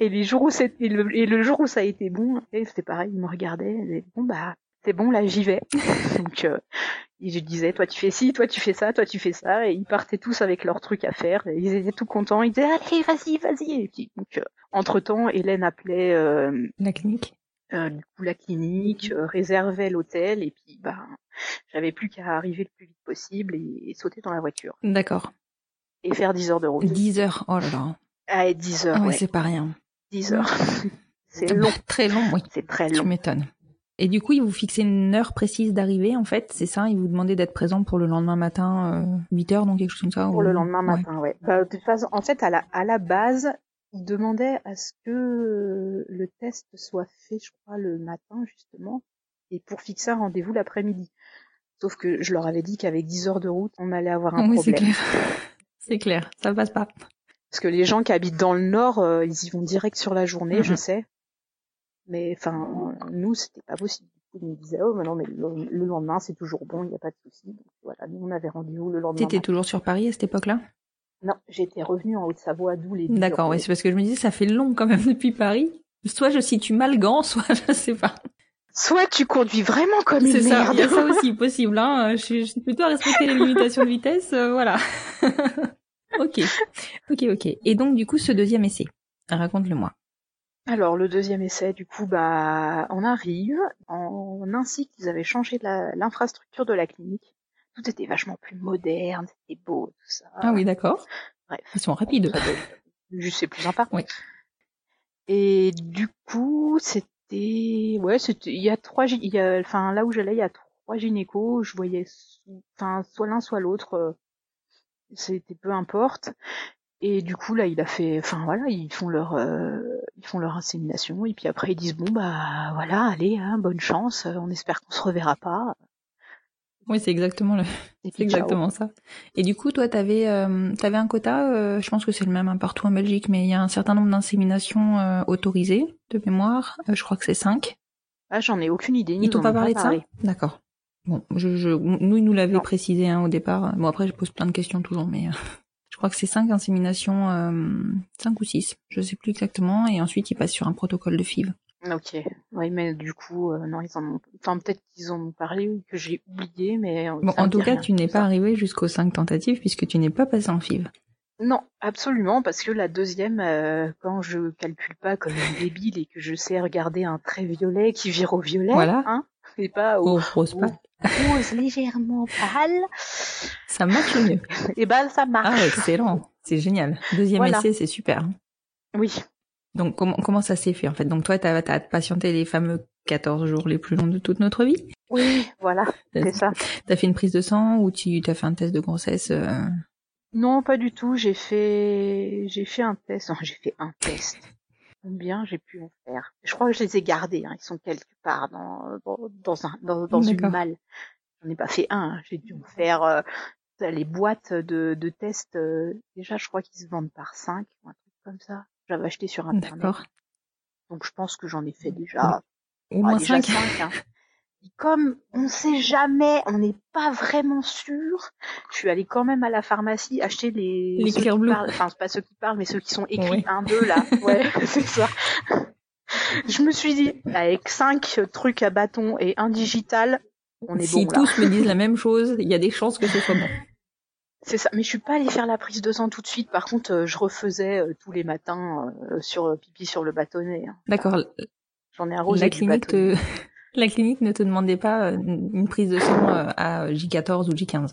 S6: Et les jours où et le, et le jour où ça a été bon, c'était pareil, ils me regardaient, ils disaient, bon bah c'est bon là j'y vais. Donc euh, et je disais toi tu fais ci, toi tu fais ça, toi tu fais ça, et ils partaient tous avec leurs trucs à faire. Et ils étaient tout contents, ils disaient allez vas-y vas-y. Et puis donc entre temps Hélène appelait euh,
S4: La clinique.
S6: euh, du coup la clinique, euh, réservait l'hôtel et puis bah j'avais plus qu'à arriver le plus vite possible et, et sauter dans la voiture
S4: D'accord.
S6: et faire 10 heures de route.
S4: 10 heures. Oh là là.
S6: Ah, 10 heures,
S4: Ah ouais,
S6: ouais.
S4: c'est pas rien.
S6: 10 heures. c'est long,
S4: Très long, oui.
S6: c'est très
S4: Tu
S6: long.
S4: m'étonnes. Et du coup, ils vous fixaient une heure précise d'arrivée, en fait, c'est ça? Ils vous demandaient d'être présent pour le lendemain matin, euh, 8 heures, donc quelque chose comme ça
S6: Pour
S4: ou-
S6: le lendemain
S4: Ouais.
S6: matin, ouais. Bah, de toute façon, en fait, à la, à la base, ils demandaient à ce que euh, le test soit fait, je crois, le matin, justement, et pour fixer un rendez-vous l'après-midi. Sauf que je leur avais dit qu'avec 10 heures de route, on allait avoir un
S4: Oui, c'est
S6: problème.
S4: clair. C'est clair, ça passe pas.
S6: Parce que les gens qui habitent dans le nord, euh, ils y vont direct sur la journée, je
S4: Mhm.
S6: sais. Mais enfin, nous, c'était pas possible. Du coup, Ils me disaient, oh, mais non, mais le, le lendemain, c'est toujours bon, il n'y a pas de souci. Donc voilà, nous, on avait rendez-vous le lendemain.
S4: T'étais toujours sur Paris à cette époque-là?
S6: Non, j'étais revenue en Haute-Savoie, d'où les 10
S4: D'accord,
S6: de
S4: c'est parce que je me disais, ça fait long quand même depuis Paris. Soit je situe mal Gand, soit je sais pas.
S6: Soit tu conduis vraiment comme une
S4: C'est ça,
S6: merde.
S4: a ça aussi possible. Hein. Je, je suis plutôt à respecter les limitations de vitesse, euh, voilà. ok, ok, ok. Et donc du coup, ce deuxième essai, raconte-le-moi.
S6: Alors le deuxième essai, du coup, bah, on arrive. En un cycle, ils avaient changé l'infrastructure de la clinique. Tout était vachement plus moderne, c'était beau, tout ça.
S4: Ah oui, d'accord.
S6: Bref.
S4: Ils sont rapides.
S6: Juste, c'est plus sympa.
S4: Oui.
S6: Et du coup, c'était, ouais, c'était, il y a trois, il y a, enfin, là où j'allais, il y a trois gynécos, je voyais, enfin, soit l'un, soit l'autre, euh, c'était peu importe. Et du coup là, il a fait, enfin voilà, ils font leur, euh, ils font leur insémination et puis après ils disent bon bah voilà, allez, hein, bonne chance, on espère qu'on se reverra pas.
S4: Oui, c'est exactement le, c'est exactement ça. Et du coup, toi, t'avais, euh, t'avais un quota. Euh, je pense que c'est le même hein, partout en Belgique, mais il y a un certain nombre d'inséminations euh, autorisées de mémoire. Euh, je crois que c'est 5
S6: Ah, j'en ai aucune idée.
S4: Ils t'ont pas parlé de ça D'accord. Bon, je, je, nous, ils nous l'avaient précisé hein, au départ. Bon, après, je pose plein de questions toujours, mais euh, je crois que c'est cinq inséminations, euh, cinq ou six, je sais plus exactement, et ensuite ils passent sur un protocole de FIV.
S6: Ok, oui, mais du coup, euh, non, ils en ont, enfin peut-être qu'ils en ont parlé que j'ai oublié, mais
S4: bon, en tout cas, tu n'es pas arrivé jusqu'aux cinq tentatives puisque tu n'es pas passé en FIV.
S6: Non, absolument, parce que la deuxième, euh, quand je calcule pas comme une débile et que je sais regarder un trait violet qui vire au violet,
S4: voilà.
S6: hein, et pas au,
S4: rose pâle,
S6: rose légèrement pâle,
S4: ça marche mieux.
S6: et ben ça marche.
S4: Ah, excellent, c'est génial. Deuxième
S6: Voilà.
S4: essai, c'est super.
S6: Oui.
S4: Donc comment comment ça s'est fait en fait? Donc toi, t'as as patienté les fameux 14 jours les plus longs de toute notre vie?
S6: Oui, voilà, c'est ça.
S4: T'as fait une prise de sang ou tu t'as fait un test de grossesse euh,
S6: Non, pas du tout. J'ai fait, j'ai fait un test. J'ai fait un test. Combien j'ai pu en faire Je crois que je les ai gardés. Hein. Ils sont quelque part dans dans, dans un dans, dans une malle. J'en ai pas fait un. hein. J'ai dû en faire euh, les boîtes de de tests. euh, déjà, je crois qu'ils se vendent par 5 ou un truc comme ça. J'avais acheté sur internet.
S4: D'accord.
S6: Donc je pense que j'en ai fait déjà
S4: Au
S6: Ah,
S4: moins
S6: déjà
S4: 5
S6: cinq, hein. Et Comme on sait jamais, on n'est pas vraiment sûr. Je suis allée quand même à la pharmacie acheter les,
S4: Les
S6: ceux qui parlent- enfin pas ceux qui parlent, mais ceux qui sont écrits
S4: Ouais.
S6: un deux là. Ouais, c'est ça. Je me suis dit, avec cinq trucs à bâton et un digital, on est
S4: Si
S6: bon là.
S4: tous me disent la même chose, il y a des chances que ce soit bon.
S6: C'est ça. Mais je suis pas allée faire la prise de sang tout de suite. Par contre, euh, je refaisais euh, tous les matins euh, sur pipi sur le bâtonnet. hein.
S4: D'accord.
S6: J'en ai arrosé
S4: La clinique te... la clinique ne te demandait pas euh, une prise de sang euh, à J14 ou J15.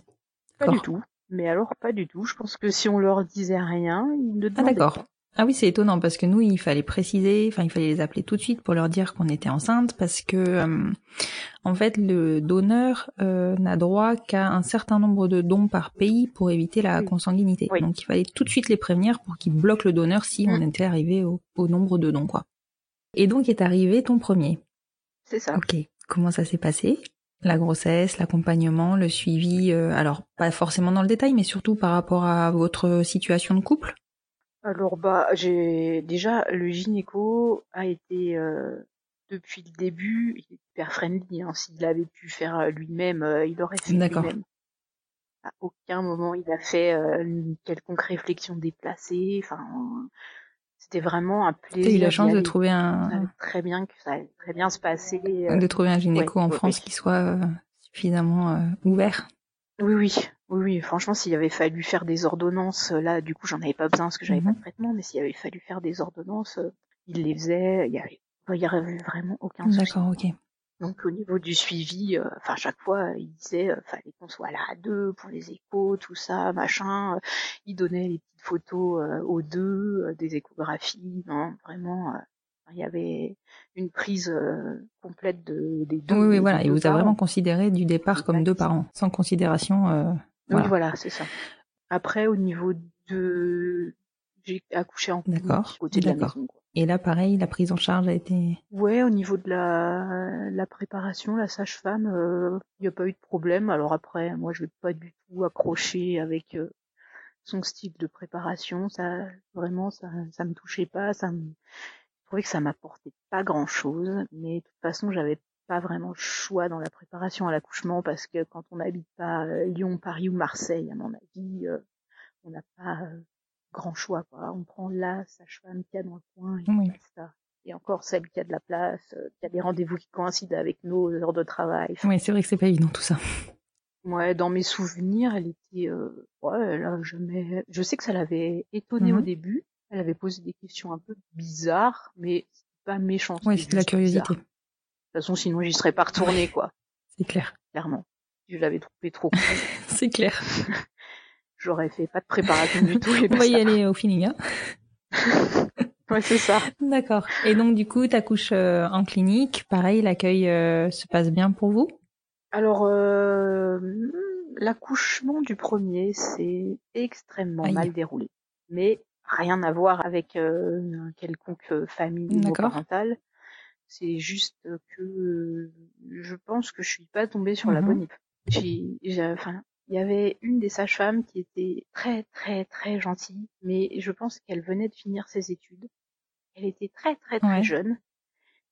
S6: Pas
S4: D'accord.
S6: du tout. Mais alors, pas du tout. Je pense que si on leur disait rien, ils ne
S4: Ah
S6: demandaient
S4: d'accord.
S6: pas.
S4: Ah oui, c'est étonnant parce que nous, il fallait préciser, enfin il fallait les appeler tout de suite pour leur dire qu'on était enceinte parce que euh, en fait le donneur euh, n'a droit qu'à un certain nombre de dons par pays pour éviter la
S6: Oui.
S4: consanguinité.
S6: Oui.
S4: Donc il fallait tout de suite les prévenir pour qu'ils bloquent le donneur si on
S6: Mm.
S4: était arrivé au, au nombre de dons quoi. Et donc est arrivé ton premier.
S6: C'est ça.
S4: Ok. Comment ça s'est passé? La grossesse, l'accompagnement, le suivi. euh, alors pas forcément dans le détail, mais surtout par rapport à votre situation de couple?
S6: Alors bah j'ai déjà le gynéco a été euh, depuis le début il est hyper friendly. Hein. S'il avait pu faire euh, lui-même, euh, il aurait fait
S4: D'accord.
S6: lui-même. À aucun moment il a fait euh, une quelconque réflexion déplacée. Enfin, euh, c'était vraiment un plaisir.
S4: T'as eu la chance de trouver un,
S6: très bien que ça allait très bien se passer. euh,
S4: de trouver un gynéco
S6: ouais,
S4: en France
S6: ouais.
S4: qui soit euh, suffisamment euh, ouvert.
S6: Oui, oui, oui, oui. Franchement, s'il avait fallu faire des ordonnances, là, du coup, j'en avais pas besoin parce que j'avais
S4: Mhm.
S6: pas de traitement, mais s'il avait fallu faire des ordonnances, il les faisait. Il y avait, il y avait vraiment aucun souci.
S4: D'accord, ok.
S6: Donc, au niveau du suivi, euh, enfin, à chaque fois, il disait, euh, fallait qu'on soit là à deux pour les échos, tout ça, machin. Il donnait les petites photos euh, aux deux, euh, des échographies. Non, vraiment, euh, il y avait une prise euh, complète de, des deux.
S4: Oui, oui, voilà. Il vous a vraiment considéré du départ comme deux parents, sans considération. euh,
S6: Oui,
S4: voilà.
S6: voilà, c'est ça. Après, au niveau de... J'ai accouché en côté de la maison. quoi.
S4: Et là, pareil, la prise en charge a été.
S6: Ouais, au niveau de la, la préparation, la sage-femme, euh, il n'y a pas eu de problème. Alors après, moi, je vais pas du tout accrocher avec euh, son style de préparation. Ça, vraiment, ça, ça me touchait pas. Ça me, je trouvais que ça m'apportait pas grand-chose. Mais de toute façon, j'avais pas vraiment le choix dans la préparation à l'accouchement parce que quand on n'habite pas euh, Lyon, Paris ou Marseille, à mon avis, euh, on n'a pas euh, grand choix. Quoi. On prend la sage-femme qu'il y a dans le coin et
S4: Oui.
S6: basta. Et encore celle qui a de la place, euh, qui a des rendez-vous qui coïncident avec nos heures de travail.
S4: Oui, c'est vrai que c'est pas évident tout ça.
S6: Ouais, dans mes souvenirs, elle était, euh, ouais, elle a jamais, je sais que ça l'avait étonnée
S4: Mhm.
S6: au début. Elle avait posé des questions un peu bizarres, mais pas méchant.
S4: Oui,
S6: c'était
S4: c'est de la curiosité.
S6: bizarre. De toute façon, sinon j'y serais pas retournée, quoi.
S4: C'est clair.
S6: Clairement. Je l'avais trouvé trop
S4: C'est clair.
S6: j'aurais fait pas de préparation du tout. Et
S4: On va y aller au feeling. Hein
S6: Ouais, c'est ça.
S4: D'accord. Et donc, du coup, t'accouches euh, en clinique. Pareil, l'accueil euh, se passe bien pour vous?
S6: Alors, euh, l'accouchement du premier s'est extrêmement
S4: Aïe.
S6: mal déroulé. mais rien à voir avec euh, quelconque famille parentale. C'est juste que je pense que je suis pas tombée sur la mmh bonne j'ai, enfin, il y avait une des sages-femmes qui était très très très gentille, mais je pense qu'elle venait de finir ses études. Elle était très très très jeune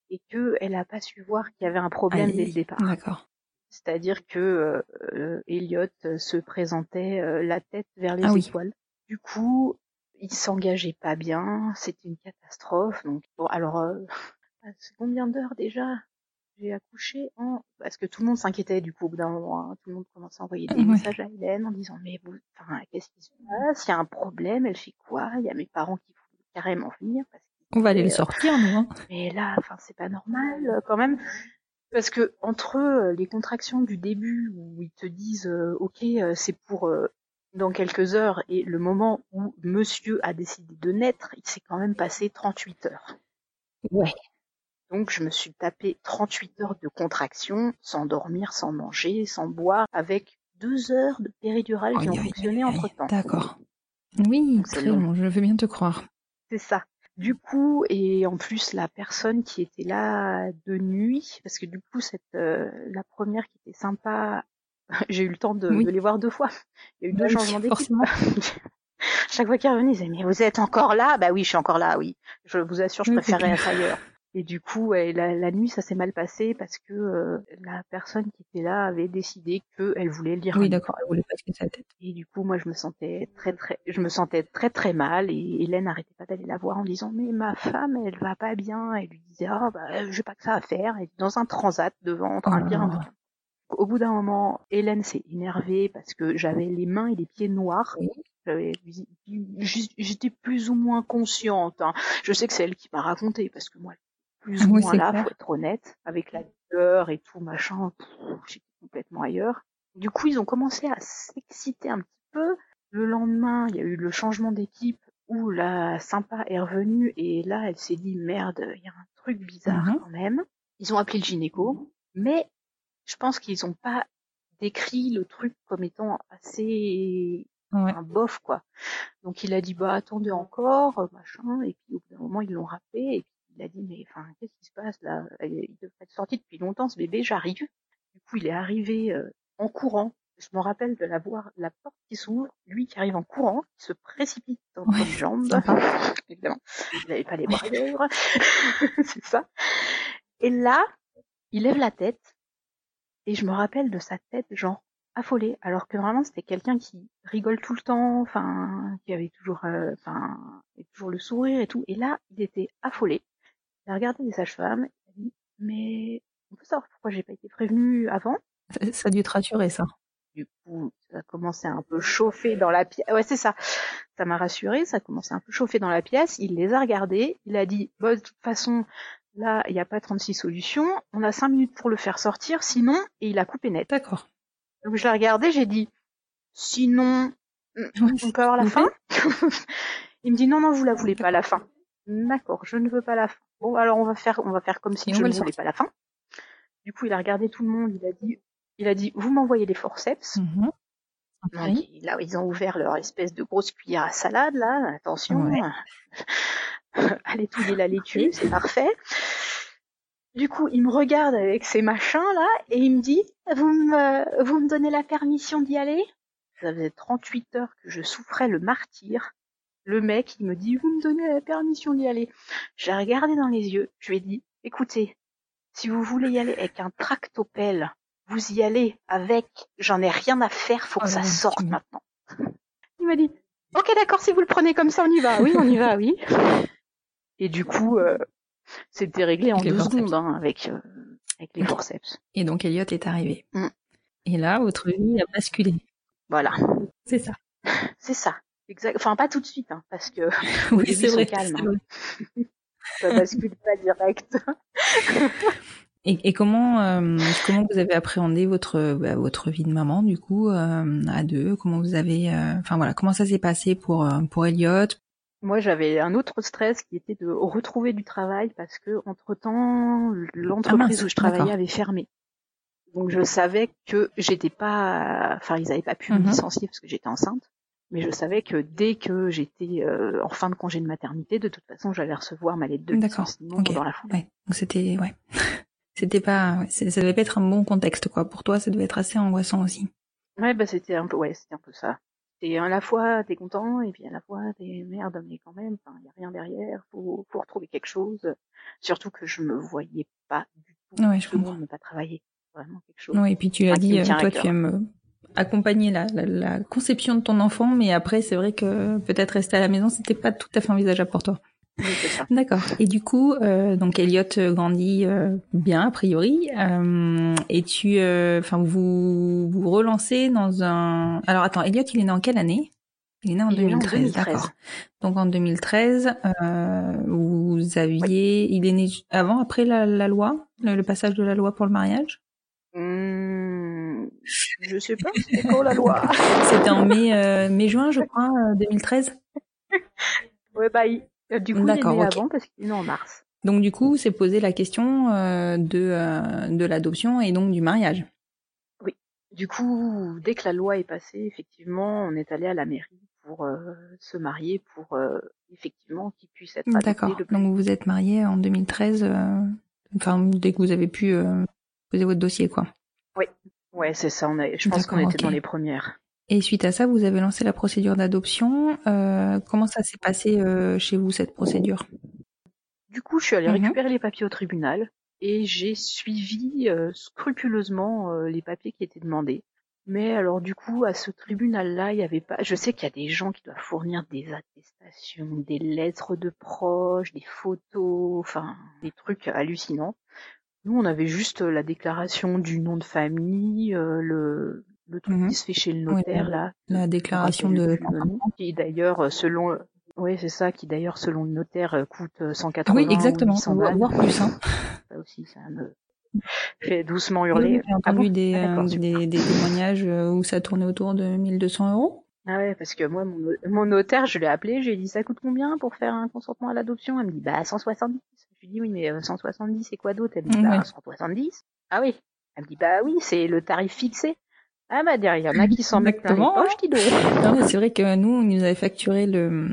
S6: et que elle a pas su voir qu'il y avait un problème dès le départ.
S4: D'accord.
S6: C'est-à-dire que euh, Elliot se présentait euh, la tête vers les ah étoiles. Du coup, il s'engageait pas bien, c'était une catastrophe. Donc bon, alors euh, combien d'heures déjà? J'ai accouché en parce que tout le monde s'inquiétait du coup au bout d'un moment hein. tout le monde commençait à envoyer des messages à Hélène en disant mais vous enfin qu'est-ce qui se passe? Il y a un problème elle fait quoi? Il y a mes parents qui vont carrément venir parce
S4: on va aller le sortir nous hein.
S6: mais là enfin c'est pas normal euh, quand même. Parce que entre euh, les contractions du début où ils te disent euh, ok c'est pour dans quelques heures et le moment où monsieur a décidé de naître il s'est quand même passé 38 heures.
S4: Ouais
S6: donc je me suis tapé 38 heures de contraction, sans dormir, sans manger, sans boire, avec deux heures de péridurale qui ont fonctionné entre temps.
S4: D'accord. Oui, très bon, je veux bien te croire.
S6: C'est ça. Du coup, et en plus la personne qui était là de nuit, parce que du coup cette euh, la première qui était sympa, j'ai eu le temps de, les voir deux fois. Il y a eu deux changements d'équipe. Chaque fois qu'il revenait, il disait mais vous êtes encore là? Bah oui, je suis encore là, oui. Je vous assure, je préférerais être ailleurs. Et du coup, la, nuit, ça s'est mal passé parce que euh, la personne qui était là avait décidé qu'elle voulait lire.
S4: Oui, d'accord, elle voulait pas se sa tête.
S6: Et du coup, moi, je me sentais très, très, je me sentais très, très mal. Et Hélène n'arrêtait pas d'aller la voir en disant, mais ma femme, elle va pas bien. Elle lui disait, ah, bah, j'ai pas que ça à faire. Elle est dans un transat devant, en train de lire un bouquin. Au bout d'un moment, Hélène s'est énervée parce que j'avais les mains et les pieds noirs. J'étais plus ou moins consciente. Hein. Je sais que c'est elle qui m'a raconté parce que moi, plus ou moins là, faut être honnête, avec la douleur et tout machin, j'étais complètement ailleurs. Du coup, ils ont commencé à s'exciter un petit peu. Le lendemain, il y a eu le changement d'équipe où la sympa est revenue et là, elle s'est dit merde, il y a un truc bizarre mhm. quand même. Ils ont appelé le gynéco, mais je pense qu'ils ont pas décrit le truc comme étant assez un bof quoi. Donc il a dit bah attendez encore machin et puis au bout d'un moment ils l'ont rappelé et il a dit mais enfin qu'est-ce qui se passe là? Il devrait être sorti depuis longtemps ce bébé, j'arrive. Du coup il est arrivé euh, en courant. Je me rappelle de la voir, la porte qui s'ouvre, lui qui arrive en courant, qui se précipite dans les jambes. Évidemment, il n'avait pas les bras c'est ça. Et là, il lève la tête et je me rappelle de sa tête genre affolée, alors que vraiment c'était quelqu'un qui rigole tout le temps, enfin qui avait toujours, euh, enfin toujours le sourire et tout. Et là, il était affolé. Il a regardé les sages-femmes, il a dit, mais on peut savoir pourquoi j'ai pas été prévenue avant?
S4: Ça a dû te rassurer, ça.
S6: Du coup, ça a commencé à un peu chauffer dans la pièce. Ouais, c'est ça. Ça m'a rassuré, ça a commencé à un peu chauffer dans la pièce. Il les a regardés, il a dit, bah, de toute façon, là, il n'y a pas 36 solutions, on a 5 minutes pour le faire sortir, sinon, et il a coupé net.
S4: D'accord.
S6: Donc je l'ai regardé, j'ai dit, sinon, on peut avoir la fin? Il me dit, non, non, vous la voulez pas, la fin. D'accord, je ne veux pas la fin. Bon, alors on va faire, on va faire comme si je ne voulais pas la fin. Du coup, il a regardé tout le monde, il a dit, il a dit, vous m'envoyez des forceps. Mm là, ils ont ouvert leur espèce de grosse cuillère à salade, là, attention. Allez tout la laitue, c'est parfait. Du coup, il me regarde avec ses machins, là, et il me dit, vous me, vous me donnez la permission d'y aller? Ça faisait 38 heures que je souffrais le martyr le mec, il me dit, vous me donnez la permission d'y aller. J'ai regardé dans les yeux, je lui ai dit, écoutez, si vous voulez y aller avec un tractopelle, vous y allez avec, j'en ai rien à faire, faut que oh ça sorte maintenant. Il m'a dit, ok d'accord, si vous le prenez comme ça, on y va. Oui, on y va, oui. Et du coup, euh, c'était réglé en deux secondes hein, avec, euh, avec les forceps.
S4: Et donc Elliot est arrivé. Mm. Et là, votre vie a basculé.
S6: Voilà.
S4: C'est ça.
S6: C'est ça. Exact. Enfin, pas tout de suite, hein, parce que oui, c'est vrai, calme. Hein. Ça bascule pas direct.
S4: et, et, comment euh, comment vous avez appréhendé votre bah, votre vie de maman du coup euh, à deux? Comment vous avez euh, enfin voilà comment ça s'est passé pour pour Elliot
S6: Moi, j'avais un autre stress qui était de retrouver du travail parce que entre temps l'entreprise ah où je travaillais avait fermé. Donc je savais que j'étais pas, enfin ils avaient pas pu me mhm. licencier parce que j'étais enceinte. Mais je savais que dès que j'étais euh, en fin de congé de maternité, de toute façon, j'allais recevoir ma lettre de
S4: D'accord,
S6: licenciement
S4: ok.
S6: dans la foulée.
S4: Ouais. Donc c'était ouais. c'était pas ouais, ça devait pas être un bon contexte quoi. Pour toi, ça devait être assez angoissant aussi.
S6: Ouais, bah c'était un peu, ouais, c'était un peu ça. Et à la fois t'es content et puis à la fois t'es merde, mais quand même, enfin, y a rien derrière, faut, faut retrouver quelque chose. Surtout que je me voyais pas du tout.
S4: Ouais, je comprends.
S6: ne pas travailler, vraiment quelque chose.
S4: Ouais, et puis tu l'as
S6: Enfin,
S4: dit, euh, toi tu aimes euh, accompagner la, la, la conception de ton enfant, mais après c'est vrai que peut-être rester à la maison, c'était pas tout à fait envisageable pour toi.
S6: Oui.
S4: D'accord. Et du coup, euh, donc Elliot grandit euh, bien a priori, euh, et tu, euh, enfin vous vous relancez dans un. Alors attends, Elliot, il est né en quelle année? Il est né en
S6: Il est né en
S4: 2013,
S6: 2013.
S4: d'accord. Donc en 2013, euh, vous aviez, il est né avant, après la, la loi, le, le passage de la loi pour le mariage?
S6: Hum, je sais pas, c'est quand la loi
S4: C'était en mai, euh, mai-juin, je crois, euh, 2013.
S6: Ouais, bah, il- euh, du coup, il est né avant parce qu'il est né en mars.
S4: Donc du coup, c'est posé la question euh, de euh, de l'adoption et donc du mariage.
S6: Du coup, dès que la loi est passée, effectivement, on est allé à la mairie pour euh, se marier, pour euh, effectivement qu'il puisse être adopté
S4: D'accord. Donc vous vous êtes marié en 2013, euh, enfin dès que vous avez pu euh, poser votre dossier, quoi.
S6: Ouais, c'est ça. On a, je pense qu'on était dans les premières.
S4: Et suite à ça, vous avez lancé la procédure d'adoption. Euh, comment ça s'est passé euh, chez vous cette procédure?
S6: Du coup, je suis allée
S4: Mhm.
S6: récupérer les papiers au tribunal et j'ai suivi euh, scrupuleusement les papiers qui étaient demandés. Mais alors du coup, à ce tribunal-là, il y avait pas. Je sais qu'il y a des gens qui doivent fournir des attestations, des lettres de proches, des photos, enfin des trucs hallucinants. Nous, on avait juste la déclaration du nom de famille, euh, le le truc
S4: Mhm.
S6: qui se fait chez le
S4: Oui,
S6: notaire là,
S4: La déclaration de
S6: qui d'ailleurs euh, selon oui c'est ça qui d'ailleurs selon le notaire euh, coûte euh, 180
S4: Oui,
S6: ou
S4: exactement.
S6: 800
S4: Voire
S6: balles.
S4: voire plus. Hein.
S6: ça aussi ça me fait doucement
S4: Oui,
S6: hurler
S4: oui, J'ai
S6: Ah
S4: entendu
S6: bon
S4: des,
S6: Ah,
S4: euh, des, des témoignages euh, où ça tournait autour de 1200 euros.
S6: ah ouais parce que moi mon, mon notaire je l'ai appelé j'ai dit ça coûte combien pour faire un consentement à l'adoption? Elle me dit bah 170 je lui dis oui mais euh, 170 c'est quoi d'autre? Elle me dit bah
S4: Ouais.
S6: 170 ah oui elle me dit bah oui c'est le tarif fixé ah bah derrière il y en a qui s'en mettent plein les poches dis
S4: c'est vrai que nous, on nous avait facturé le,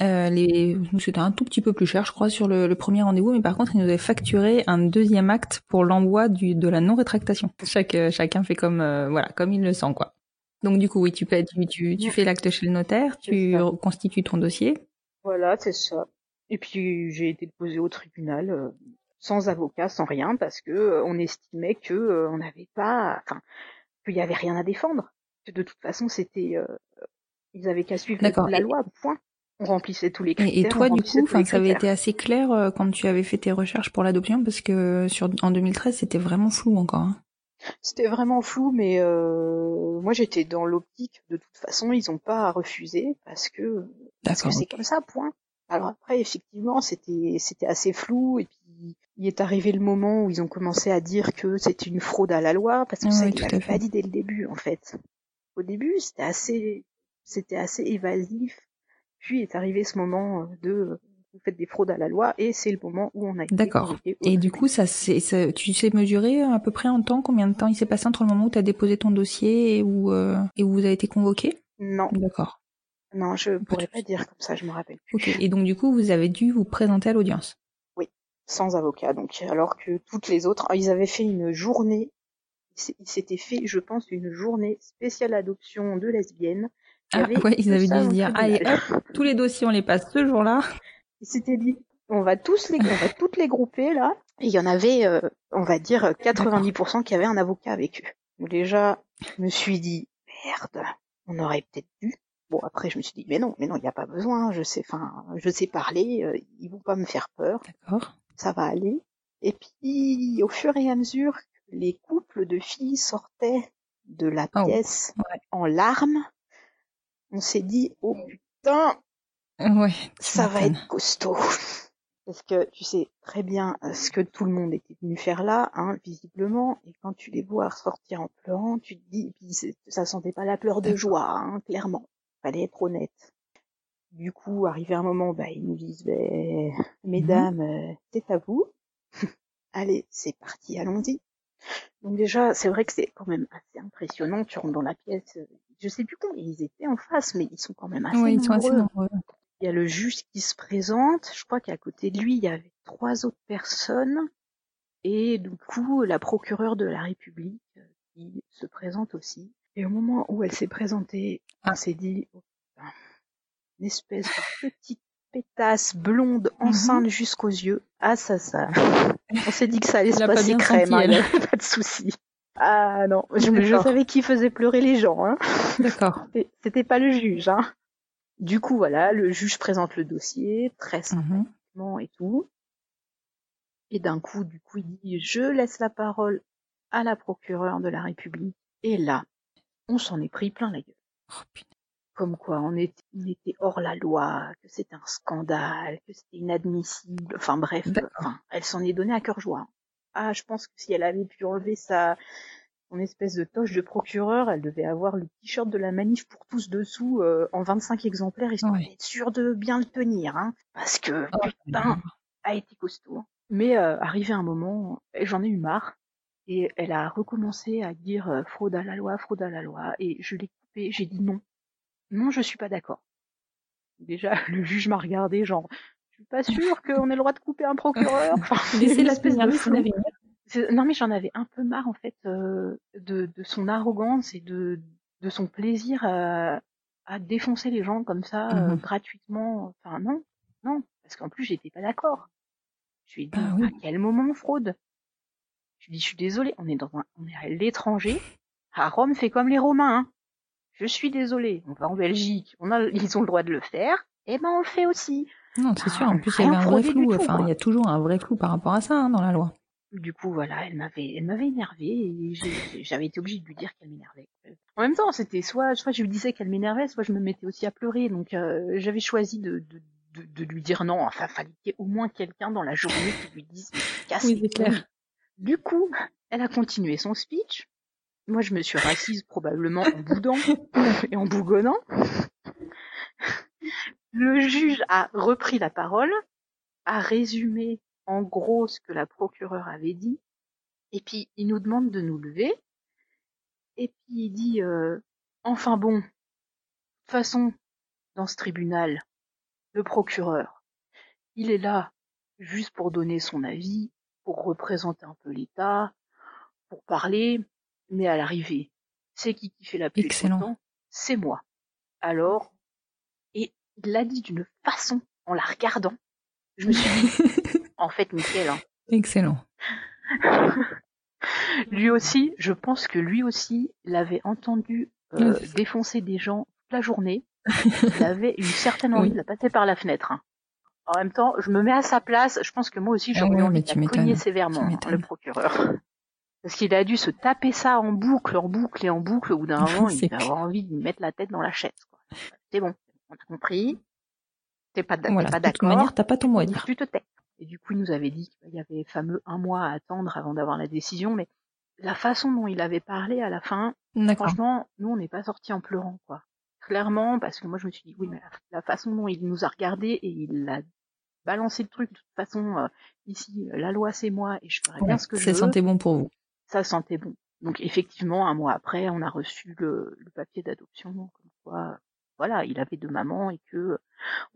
S4: euh, les, c'était un tout petit peu plus cher, je crois, sur le, le premier rendez-vous, mais par contre, ils nous avaient facturé un deuxième acte pour l'envoi du, de la non-rétractation. Chaque, euh, chacun fait comme, euh, voilà, comme il le sent, quoi. Donc, du coup, oui, tu, tu, tu, tu fais l'acte chez le notaire, tu constitues ton dossier.
S6: Voilà, c'est ça. Et puis j'ai été déposé au tribunal euh, sans avocat, sans rien, parce que euh, on estimait que euh, on n'avait pas, enfin, qu'il y avait rien à défendre. Que de toute façon, c'était, euh, ils avaient qu'à suivre la loi. Point. On remplissait tous les critères.
S4: Et, toi, du coup, ça avait été assez clair euh, quand tu avais fait tes recherches pour l'adoption, parce que sur, en 2013, c'était vraiment flou encore. hein.
S6: C'était vraiment flou, mais euh, moi j'étais dans l'optique. De toute façon, ils ont pas à refuser parce que parce que c'est comme ça, point. Alors après, effectivement, c'était c'était assez flou et puis il est arrivé le moment où ils ont commencé à dire que c'était une fraude à la loi parce que
S4: Ah
S6: ça
S4: oui,
S6: ils l'avaient
S4: fait.
S6: pas dit dès le début en fait. Au début, c'était assez c'était assez évasif. Puis est arrivé ce moment de euh, vous faites des fraudes à la loi et c'est le moment où on a été
S4: D'accord. Et du coup, ça, c'est, ça- tu sais mesurer à peu près en temps combien de temps il s'est passé entre le moment où tu as déposé ton dossier et où, euh, et où vous avez été convoqué?
S6: Non,
S4: D'accord.
S6: Non, je pourrais pas dire comme ça, je me rappelle plus.
S4: Ok. Et donc du coup, vous avez dû vous présenter à l'audience.
S6: sans avocat. Donc, alors que toutes les autres, ils avaient fait une journée, ils s'étaient fait, je pense, une journée spéciale adoption de lesbiennes.
S4: Ah ouais, ils avaient dû se dire, allez hop, tous les dossiers on les passe ce jour-là.
S6: Ils s'étaient dit, on va tous les, on va toutes les grouper là. Et il y en avait, euh, on va dire, 90% qui avaient un avocat avec eux. Donc déjà, je me suis dit, merde, on aurait peut-être dû. Bon, après, je me suis dit, mais non, mais non, il n'y a pas besoin, je sais, enfin, je sais parler, euh, ils vont pas me faire peur.
S4: D'accord.
S6: ça va aller. Et puis, au fur et à mesure que les couples de filles sortaient de la
S4: Oh,
S6: pièce
S4: ouais.
S6: en larmes, on s'est dit, oh putain,
S4: Ouais.
S6: ça va être costaud. Parce que tu sais très bien euh, ce que tout le monde était venu faire là, hein, visiblement, et quand tu les vois ressortir en pleurant, tu te dis, et puis ça sentait pas la pleure de joie, hein, clairement. Fallait être honnête. Du coup, arrivé un moment, bah, ils nous disent, ben, mesdames, euh, c'est à vous. Allez, c'est parti, allons-y. Donc déjà, c'est vrai que c'est quand même assez impressionnant. Tu rentres dans la pièce, euh, je sais plus combien ils étaient en face, mais ils sont quand même assez
S4: Oui, ils
S6: nombreux.
S4: sont assez nombreux.
S6: Il y a le juge qui se présente. Je crois qu'à côté de lui, il y avait trois autres personnes. Et du coup, la procureure de la République euh, qui se présente aussi. Et au moment où elle s'est présentée, on
S4: Ah.
S6: s'est dit, oh, putain, une espèce de petite pétasse blonde,
S4: Mhm.
S6: enceinte jusqu'aux yeux. Ah, ça, ça. On s'est dit que ça allait se passer crème,
S4: senti,
S6: hein,
S4: elle.
S6: pas de souci. Ah non, je, savais qui faisait pleurer les gens. Hein.
S4: D'accord.
S6: C'était- pas le juge. Hein. Du coup, voilà, le juge présente le dossier, très
S4: Mhm.
S6: sympathiquement et tout. Et d'un coup, du coup, il dit, je laisse la parole à la procureure de la République. Et là, on s'en est pris plein la gueule.
S4: Oh, putain.
S6: Comme quoi, on était, on était hors la loi, que c'était un scandale, que c'était inadmissible. Enfin bref, enfin, elle s'en est donnée à cœur joie. Ah, je pense que si elle avait pu enlever sa, son espèce de toche de procureur, elle devait avoir le t-shirt de la manif pour tous dessous euh, en 25 exemplaires, histoire
S4: Ouais.
S6: d'être sûre de bien le tenir. Hein, parce que,
S4: Oh,
S6: putain, a été costaud. Mais euh, arrivé un moment, j'en ai eu marre. Et elle a recommencé à dire euh, fraude à la loi, fraude à la loi. Et je l'ai coupé, j'ai dit non. Non, je suis pas d'accord. Déjà, le juge m'a regardé genre, je suis pas sûre qu'on ait le droit de couper un procureur. Enfin,
S4: Laissez
S6: de flou. Non mais j'en avais un peu marre en fait euh, de, de son arrogance et de, de son plaisir à, à défoncer les gens comme ça euh,
S4: Mhm.
S6: gratuitement. Enfin non, non, parce qu'en plus j'étais pas d'accord. Je lui ai dit
S4: Ah oui.
S6: à quel moment fraude? Je lui dit je suis désolée, on est dans un, on est à l'étranger. À Rome fait comme les Romains. Hein. Je suis désolée, on va en Belgique, on a, ils ont le droit de le faire. Eh ben on le fait aussi.
S4: Non, c'est sûr. En
S6: Ah,
S4: plus, il y avait un vrai flou.
S6: tout,
S4: Enfin,
S6: quoi.
S4: il y a toujours un vrai flou par rapport à ça hein, dans la loi.
S6: Du coup, voilà, elle m'avait, elle m'avait énervée et j'avais été obligée de lui dire qu'elle m'énervait. En même temps, c'était soit, soit je lui disais qu'elle m'énervait, soit je me mettais aussi à pleurer. Donc, euh, j'avais choisi de, de, de, de lui dire non. Enfin, fallait qu'il y ait au moins quelqu'un dans la journée qui lui dise casse
S4: Oui,
S6: les
S4: c'est clair.
S6: Du coup, elle a continué son speech. Moi, je me suis rassise probablement en boudant et en bougonnant. Le juge a repris la parole, a résumé en gros ce que la procureure avait dit, et puis il nous demande de nous lever, et puis il dit euh, enfin bon, de toute façon, dans ce tribunal, le procureur, il est là juste pour donner son avis, pour représenter un peu l'État, pour parler, mais à l'arrivée, c'est qui qui fait la pluie
S4: Excellent.
S6: C'est moi. Alors, et il l'a dit d'une façon, en la regardant, je me suis dit, en fait, nickel, hein.
S4: Excellent.
S6: lui aussi, je pense que lui aussi l'avait entendu euh, défoncer des gens toute la journée. Il avait une certaine envie
S4: Oui.
S6: de la passer par la fenêtre. hein. En même temps, je me mets à sa place. Je pense que moi aussi,
S4: Ah
S6: j'aurais eu
S4: ouais,
S6: envie de cogner sévèrement, hein, le procureur. Parce qu'il a dû se taper ça en boucle, en boucle et en boucle. Au bout d'un moment, il va avoir envie de mettre la tête dans la chaise. quoi. C'est bon, on a compris. T'es pas,
S4: Voilà. De toute manière, t'as pas ton mot à dire.
S6: Tu te tais. Et du coup, il nous avait dit qu'il y avait fameux un mois à attendre avant d'avoir la décision, mais la façon dont il avait parlé à la fin, franchement, nous, on n'est pas sortis en pleurant, quoi. Clairement, parce que moi, je me suis dit, oui, mais la, la façon dont il nous a regardé et il a balancé le truc, de toute façon, euh, ici, euh, la loi, c'est moi, et je ferai bien ce que je
S4: ça
S6: veux,
S4: sentait bon pour vous.
S6: ça sentait bon. Donc, effectivement, un mois après, on a reçu le, le papier d'adoption, comme quoi, voilà, il avait deux mamans et que euh,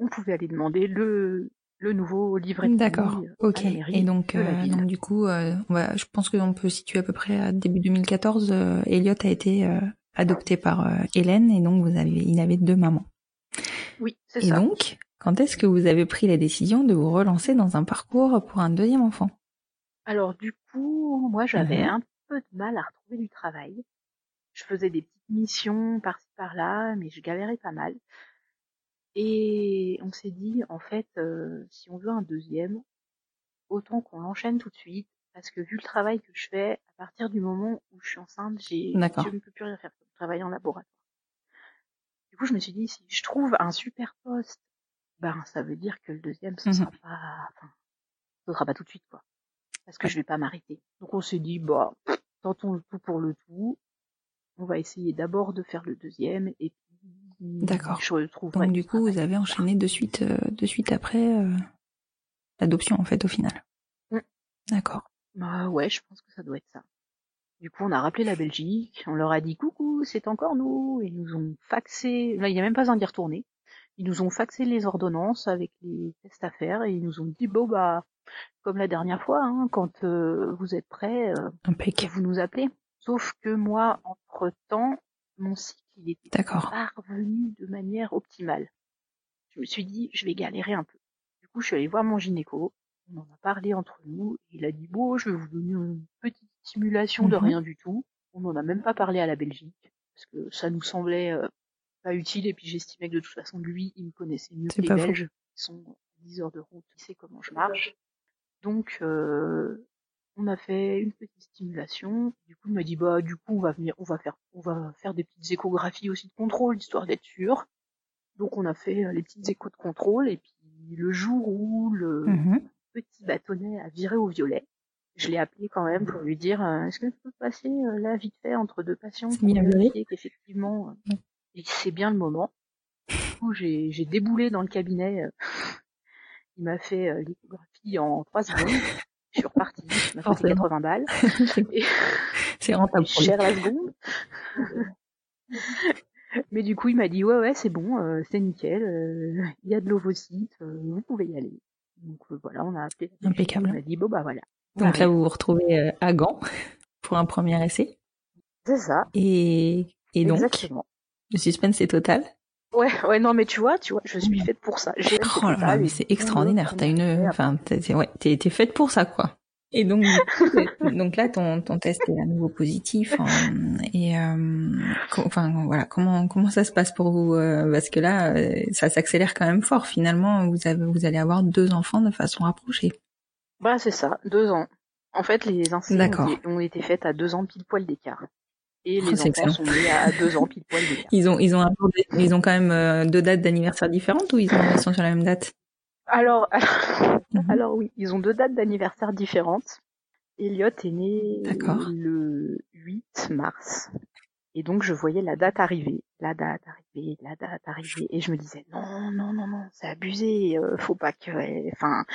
S6: on pouvait aller demander le, le nouveau livret de
S4: D'accord.
S6: euh,
S4: Ok. Et donc, euh, donc du coup, euh, on va- je pense qu'on peut situer à peu près à début 2014. Euh, Elliot a été euh, adopté par euh, Hélène et donc vous avez, il avait deux mamans.
S6: Oui, c'est
S4: Et
S6: ça.
S4: donc, quand est-ce que vous avez pris la décision de vous relancer dans un parcours pour un deuxième enfant?
S6: Alors du coup, moi j'avais
S4: Mhm.
S6: un peu de mal à retrouver du travail. Je faisais des petites missions par-ci par-là, mais je galérais pas mal. Et on s'est dit, en fait, euh, si on veut un deuxième, autant qu'on l'enchaîne tout de suite, parce que vu le travail que je fais, à partir du moment où je suis enceinte, j'ai, je ne peux plus rien faire. Je travaille en laboratoire. Du coup, je me suis dit, si je trouve un super poste, ben ça veut dire que le deuxième, ce
S4: Mhm.
S6: sera pas, enfin, ce sera pas tout de suite, quoi parce que je vais pas m'arrêter. Donc on s'est dit, bah, tentons le tout pour le tout. On va essayer d'abord de faire le deuxième et puis
S4: D'accord.
S6: je retrouverai
S4: Donc
S6: du
S4: coup, vous avez enchaîné de suite, euh, de suite après euh, l'adoption en fait au final.
S6: Mm.
S4: D'accord.
S6: Bah ouais, je pense que ça doit être ça. Du coup, on a rappelé la Belgique, on leur a dit coucou, c'est encore nous, et ils nous ont faxé, là, il n'y a même pas besoin d'y retourner. Ils nous ont faxé les ordonnances avec les tests à faire et ils nous ont dit bon bah comme la dernière fois, hein, quand euh, vous êtes prêts, euh, vous nous appelez. Sauf que moi, entre temps, mon cycle il était pas revenu de manière optimale. Je me suis dit je vais galérer un peu. Du coup, je suis allée voir mon gynéco. On en a parlé entre nous. il a dit bon, je vais vous donner une petite simulation de mhm. rien du tout. On n'en a même pas parlé à la Belgique parce que ça nous semblait euh, pas utile et puis j'estimais que de toute façon lui il me connaissait mieux que les Belges qui sont 10 heures de route, il sait comment je marche. Donc euh, on a fait une petite stimulation. Du coup il m'a dit bah du coup on va venir, on va faire, on va faire des petites échographies aussi de contrôle histoire d'être sûr. Donc on a fait euh, les petites échos de contrôle et puis le jour où le mmh petit bâtonnet a viré au violet, je l'ai appelé quand même pour lui dire euh, est-ce que je peux passer là vite fait entre deux patients pour vérifier qu'effectivement et c'est bien le moment? Du coup, j'ai déboulé dans le cabinet. Euh, il m'a fait euh, l'échographie en trois secondes. Je suis repartie. M'a fait 80 balles.
S4: c'est rentable.
S6: Cher la seconde. Mais du coup, il m'a dit ouais ouais c'est bon, euh, c'est nickel, il y a de l'ovocyte, vous pouvez y aller. Donc voilà, on a appelé.
S4: Impeccable.
S6: Il m'a dit bon bah voilà.
S4: Donc là, vous vous retrouvez à Gand pour un premier essai.
S6: C'est ça.
S4: Et, et donc,
S6: Exactement.
S4: Le suspense est total.
S6: Ouais, ouais, non, mais tu vois, tu vois, je suis faite pour ça.
S4: Oh là là, mais c'est extraordinaire. T'as une, enfin, t'es, ouais, t'es, faite pour ça, quoi. Et donc, donc là, ton, ton test est à nouveau positif. Hein, et euh, enfin, voilà, comment, comment ça se passe pour vous euh, Parce que là, euh, ça s'accélère quand même fort. Finalement, vous avez, vous allez avoir deux enfants de façon rapprochée.
S6: Bah, c'est ça, deux ans. En fait, les incidents ont été faites à deux ans pile poil d'écart et oh, les enfants sont nés à deux ans pile poil
S4: Ils ont, ils ont, ils ont quand même euh, deux dates d'anniversaire différentes ou ils, sont sur la même date?
S6: Alors, mhm. alors, oui, ils ont deux dates d'anniversaire différentes. Elliot est né le 8 mars. Et donc je voyais la date arriver, la date arriver, la date arriver, et je me disais non, non, non, non, c'est abusé, euh, faut pas que, enfin,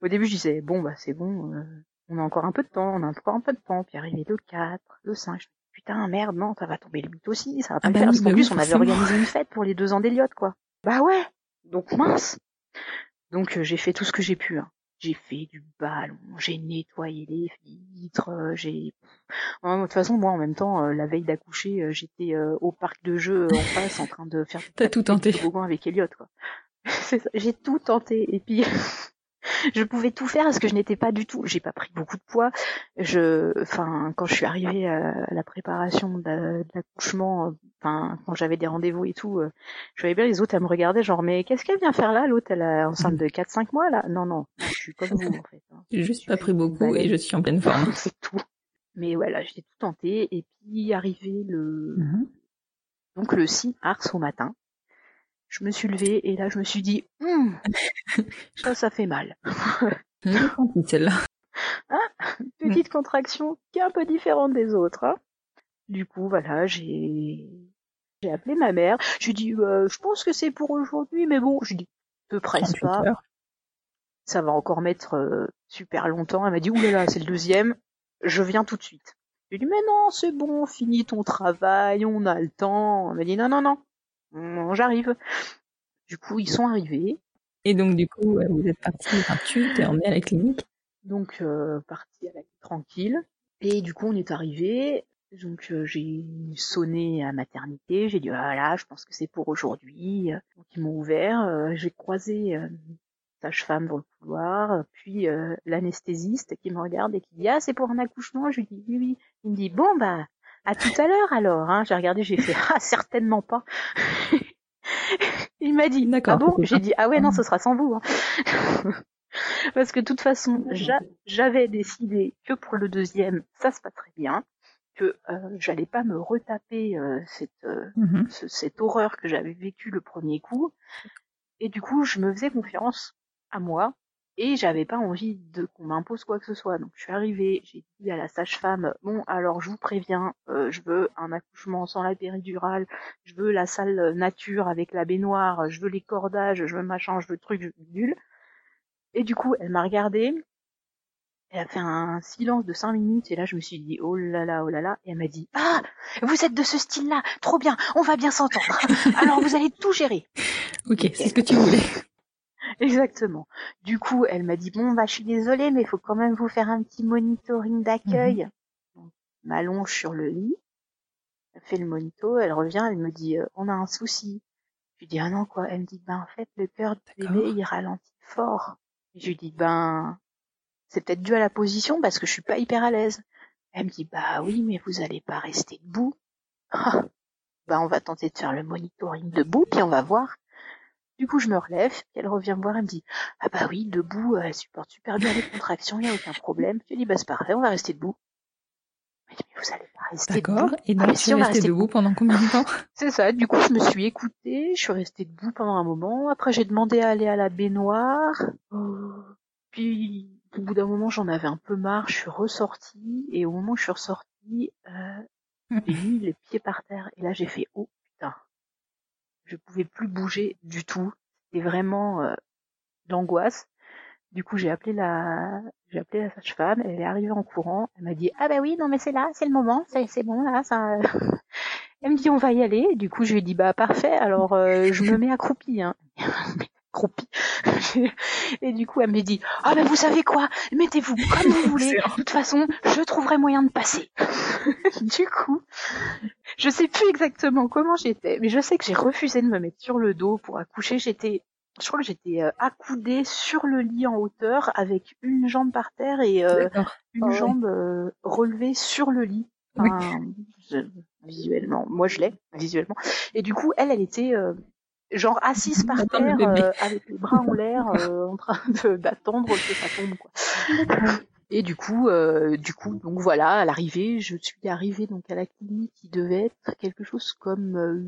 S6: au début je disais bon bah c'est bon, euh, on a encore un peu de temps, on a encore un peu de temps, puis arrivé le 4, le 5, putain, merde, non, ça va tomber le 8 aussi, ça va pas ah le bah faire. parce qu'en plus, on avait organisé une fête pour les deux ans d'Eliott, quoi. Bah ouais. Donc mince. Donc euh, j'ai fait tout ce que j'ai pu. Hein. J'ai fait du ballon, j'ai nettoyé les vitres, euh, j'ai. De toute façon, moi, en même temps, la veille d'accoucher, j'étais au parc de jeux en face, en train de faire.
S4: T'as tout tenté.
S6: Avec Elliot, quoi. J'ai tout tenté. Et puis, je pouvais tout faire parce que je n'étais pas du tout, j'ai pas pris beaucoup de poids. Je, enfin, quand je suis arrivée à la préparation de l'accouchement, enfin, quand j'avais des rendez-vous et tout, euh, je voyais bien les autres, elles me regardaient genre, mais qu'est-ce qu'elle vient faire là, l'autre, elle est enceinte de 4-5 mois là? Non, non, je suis comme vous en fait. Hein.
S4: J'ai juste pas pris beaucoup et je suis en pleine forme.
S6: C'est tout. Mais voilà, j'ai tout tenté et puis arrivé le, mm-hmm. donc le 6 mars au matin, je me suis levée et là je me suis dit hum, ça ça fait mal.
S4: celle-là.
S6: Ah, petite contraction qui est un peu différente des autres. Hein. Du coup voilà j'ai j'ai appelé ma mère. Je lui dit euh, je pense que c'est pour aujourd'hui mais bon je dis te presse pas. Ça va encore mettre euh, super longtemps. Elle m'a dit oulala c'est le deuxième. Je viens tout de suite. Je lui ai dit mais non c'est bon finis ton travail on a le temps. Elle m'a dit non non non j'arrive. Du coup, ils sont arrivés.
S4: Et donc, du coup, vous êtes parti, enfin, tu t'es emmené à la clinique.
S6: Donc, euh, parti à la tranquille. Et du coup, on est arrivé. Donc, euh, j'ai sonné à maternité. J'ai dit, voilà, je pense que c'est pour aujourd'hui. Donc, ils m'ont ouvert. Euh, j'ai croisé euh, sage-femme dans le couloir, puis l'anesthésiste qui me regarde et qui dit, ah, c'est pour un accouchement? Je lui dis, oui, oui. Il me dit, bon, bah, à tout à l'heure alors. Hein. J'ai regardé, j'ai fait ah certainement pas. Il m'a dit d'accord. Ah bon? J'ai dit ah ouais non, ce sera sans vous. Hein. Parce que de toute façon, j'avais décidé que pour le deuxième, ça se passerait bien, que euh, j'allais pas me retaper euh, cette, euh, mm-hmm. cette horreur que j'avais vécue le premier coup. Et du coup, je me faisais confiance à moi et j'avais pas envie de qu'on m'impose quoi que ce soit. Donc je suis arrivée, j'ai dit à la sage-femme bon alors je vous préviens, euh, je veux un accouchement sans la péridurale, je veux la salle nature avec la baignoire, je veux les cordages, je veux machin, je veux le truc, je veux le Et du coup elle m'a regardée Elle a fait un silence de cinq minutes et là je me suis dit oh là là oh là là et elle m'a dit ah vous êtes de ce style-là trop bien on va bien s'entendre alors vous allez tout gérer.
S4: Ok c'est ce que tu voulais.
S6: Exactement. Du coup elle m'a dit bon bah je suis désolée mais il faut quand même vous faire un petit monitoring d'accueil. Mm M'allonge sur le lit. Elle fait le monito elle revient elle me dit on a un souci. Je lui dis ah non quoi? Elle me dit ben en fait le cœur du bébé il ralentit fort. Je lui dis ben c'est peut-être dû à la position parce que je suis pas hyper à l'aise. Elle me dit bah oui mais vous allez pas rester debout. Ah, bah on va tenter de faire le monitoring debout puis on va voir. Du coup je me relève, puis elle revient me voir, elle me dit ah bah oui debout elle supporte super bien les contractions, il y a aucun problème. Je lui dis bah c'est parfait, on va rester debout. Elle dit mais vous allez pas rester debout.
S4: D'accord. Et donc
S6: Ah,
S4: tu
S6: si, on
S4: resté debout pendant combien de temps?
S6: C'est ça, du coup je me suis écoutée, je suis restée debout pendant un moment, après j'ai demandé à aller à la baignoire, Euh, puis au bout d'un moment j'en avais un peu marre, je suis ressortie, et au moment où je suis ressortie, euh, j'ai mis les pieds par terre, et là j'ai fait oh je pouvais plus bouger du tout, c'était vraiment euh, l'angoisse. Du coup j'ai appelé la j'ai appelé la sage-femme, elle est arrivée en courant, elle m'a dit ah bah oui non mais c'est là, c'est le moment, c'est c'est bon là, ça elle me dit on va y aller. Du coup je lui ai dit bah parfait. Alors euh, je me mets accroupie. Hein. Accroupie. Et du coup elle me dit ah ben vous savez quoi? Mettez-vous comme vous voulez. De toute façon je trouverai moyen de passer. du coup je sais plus exactement comment j'étais, mais je sais que j'ai refusé de me mettre sur le dos pour accoucher. J'étais je crois que j'étais euh, accoudée sur le lit en hauteur avec une jambe par terre et euh, une
S4: Ah ouais.
S6: jambe euh, relevée sur le lit.
S4: Oui.
S6: Enfin, je- visuellement, moi je l'ai visuellement. Et du coup, elle, elle était euh, genre assise par
S4: Attends,
S6: terre, euh, avec les bras en l'air, euh, en train de- d'attendre que ça tombe. Quoi. Et du coup, euh, du coup, donc voilà, à l'arrivée, je suis arrivée donc à la clinique qui devait être quelque chose comme euh,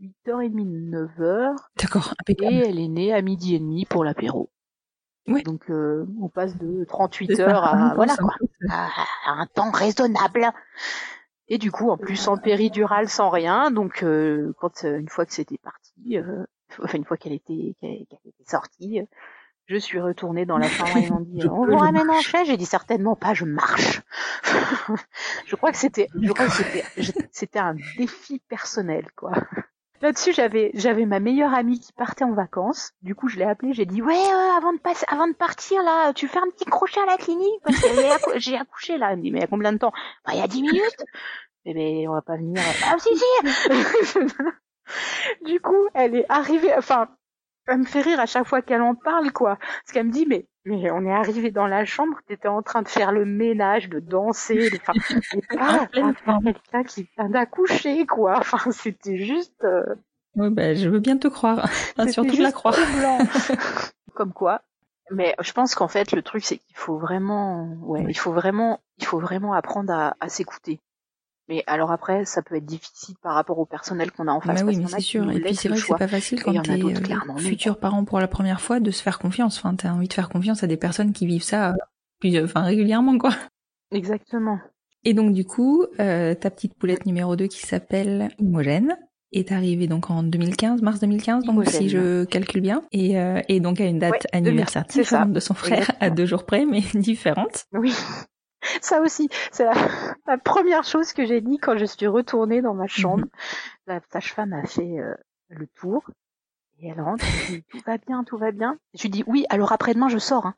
S6: 8h30, 9h,
S4: D'accord.
S6: et elle est née à midi et demi pour l'apéro.
S4: Oui.
S6: Donc euh, on passe de 38
S4: C'est ça,
S6: heures à voilà quoi, à un temps raisonnable. Et du coup, en plus sans péridurale, sans rien, donc euh, quand euh, une fois que c'était parti, euh, enfin une fois qu'elle était qu'elle était sortie, je suis retournée dans la chambre et ils m'ont dit on vous ramène en chaise. J'ai dit certainement pas, je marche. je crois que c'était, je crois que c'était, c'était un défi personnel quoi. Là-dessus, j'avais j'avais ma meilleure amie qui partait en vacances. Du coup, je l'ai appelée, j'ai dit ouais, euh, avant de passer, avant de partir là, tu fais un petit crochet à la clinique? Parce que j'ai accou- j'ai accouché là. Elle me dit mais il y a combien de temps? Bah, Il y a 10 minutes. Eh ben on va pas venir. Ah si si. du coup, elle est arrivée. Enfin, elle me fait rire à chaque fois qu'elle en parle quoi. Parce qu'elle me dit mais mais on est arrivé dans la chambre, t'étais en train de faire le ménage, de danser, de, enfin, pas, quelqu'un qui vient d'accoucher, quoi. Enfin, c'était juste, euh,
S4: Oui, bah, je veux bien te croire. Enfin, surtout la croire.
S6: Comme quoi. Mais je pense qu'en fait, le truc, c'est qu'il faut vraiment, ouais, il faut vraiment, il faut vraiment apprendre à, à s'écouter. Mais alors après, ça peut être difficile par rapport au personnel qu'on a en face.
S4: Bah oui, mais c'est sûr. Et puis c'est vrai que c'est pas facile quand t'es euh, futur parent pour la première fois de se faire confiance. Enfin, t'as envie de faire confiance à des personnes qui vivent ça, euh, plus, enfin, régulièrement, quoi.
S6: Exactement.
S4: Et donc, du coup, euh, ta petite poulette numéro 2 qui s'appelle Imogène est arrivée donc en 2015, mars 2015, donc
S6: Imogène.
S4: si je calcule bien, et, euh, et donc à une date
S6: Ouais,
S4: anniversaire
S6: 2000, c'est ça.
S4: différente de son frère, à deux jours près, mais différente.
S6: Oui. Ça aussi, c'est la, la première chose que j'ai dit quand je suis retournée dans ma chambre.
S4: Mhm.
S6: La sage-femme a fait euh, le tour et elle rentre. Dit tout va bien, tout va bien. Je lui dis oui. Alors après-demain je sors. Hein.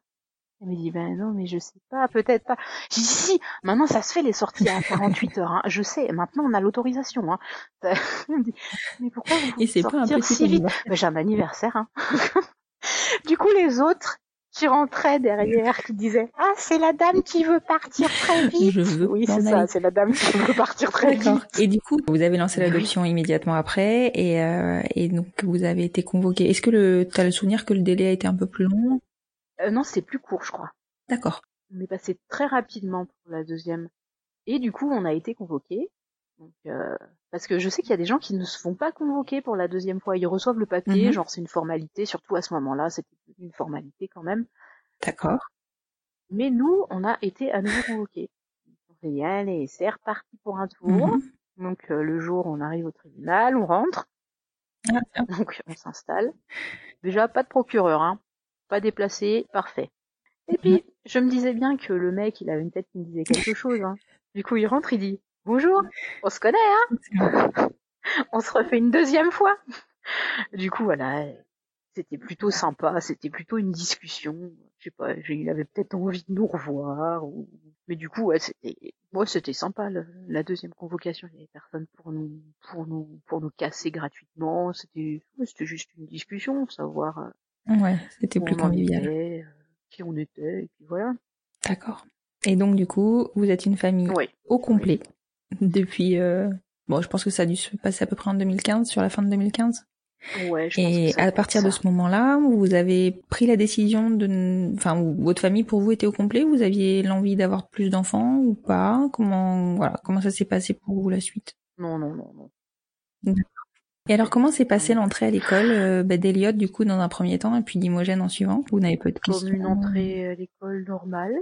S6: Elle me dit ben non mais je sais pas, peut-être pas. J'ai dit si, si, maintenant ça se fait les sorties à 48 heures. Hein. Je sais. Maintenant on a l'autorisation. Hein. Elle me dit mais pourquoi vous
S4: Et c'est pas un
S6: sortir
S4: petit
S6: si vite? Ben, J'ai un anniversaire. Hein. du coup les autres qui rentraient derrière, qui disaient ah c'est la dame qui veut partir très vite.
S4: Je veux
S6: Oui, c'est ça, c'est la dame qui veut partir très vite.
S4: Et du coup, vous avez lancé
S6: Oui.
S4: l'adoption immédiatement après, et, euh, et donc vous avez été convoqué. Est-ce que le, t'as le souvenir que le délai a été un peu plus long?
S6: Euh, non, c'est plus court, je crois.
S4: D'accord.
S6: On est passé très rapidement pour la deuxième. Et du coup, on a été convoqués. Donc, euh, parce que je sais qu'il y a des gens qui ne se font pas convoquer pour la deuxième fois. Ils reçoivent le papier,
S4: Mhm.
S6: genre c'est une formalité, surtout à ce moment-là, c'était une formalité quand même.
S4: D'accord.
S6: Mais nous, on a été à nouveau convoqués. On s'est dit, allez, c'est reparti pour un tour.
S4: Mhm.
S6: Donc euh, le jour, on arrive au tribunal, on rentre.
S4: Ah, tiens.
S6: Donc on s'installe. Déjà pas de procureur, hein. Pas déplacé, parfait. Et puis je me disais bien que le mec, il avait une tête qui me disait quelque chose. Hein. Du coup, il rentre, il dit bonjour, on se connaît, hein On se refait une deuxième fois. Du coup, voilà, c'était plutôt sympa, c'était plutôt une discussion. Je sais pas, il avait peut-être envie de nous revoir, ou... mais du coup, ouais, c'était, ouais, c'était sympa la deuxième convocation. Il y avait personne pour nous, pour nous, pour nous casser gratuitement. C'était, c'était juste une discussion, savoir.
S4: Euh, ouais, c'était plus convivial.
S6: Euh, qui on était, et puis voilà.
S4: D'accord. Et donc du coup, vous êtes une famille au complet depuis. Euh... Bon, je pense que ça a dû se passer à peu près en 2015, sur la fin de 2015.
S6: Ouais, je
S4: et
S6: pense
S4: à partir de ce moment-là, vous avez pris la décision de, enfin, votre famille pour vous était au complet? Vous aviez l'envie d'avoir plus d'enfants ou pas? Comment, voilà, comment ça s'est passé pour vous la suite?
S6: Non, non, non, non.
S4: Et alors, comment s'est passée l'entrée à l'école euh, bah, d'Eliott, du coup, dans un premier temps, et puis d'Imogène en suivant? Vous n'avez pas de questions
S6: Comme une entrée à l'école normale.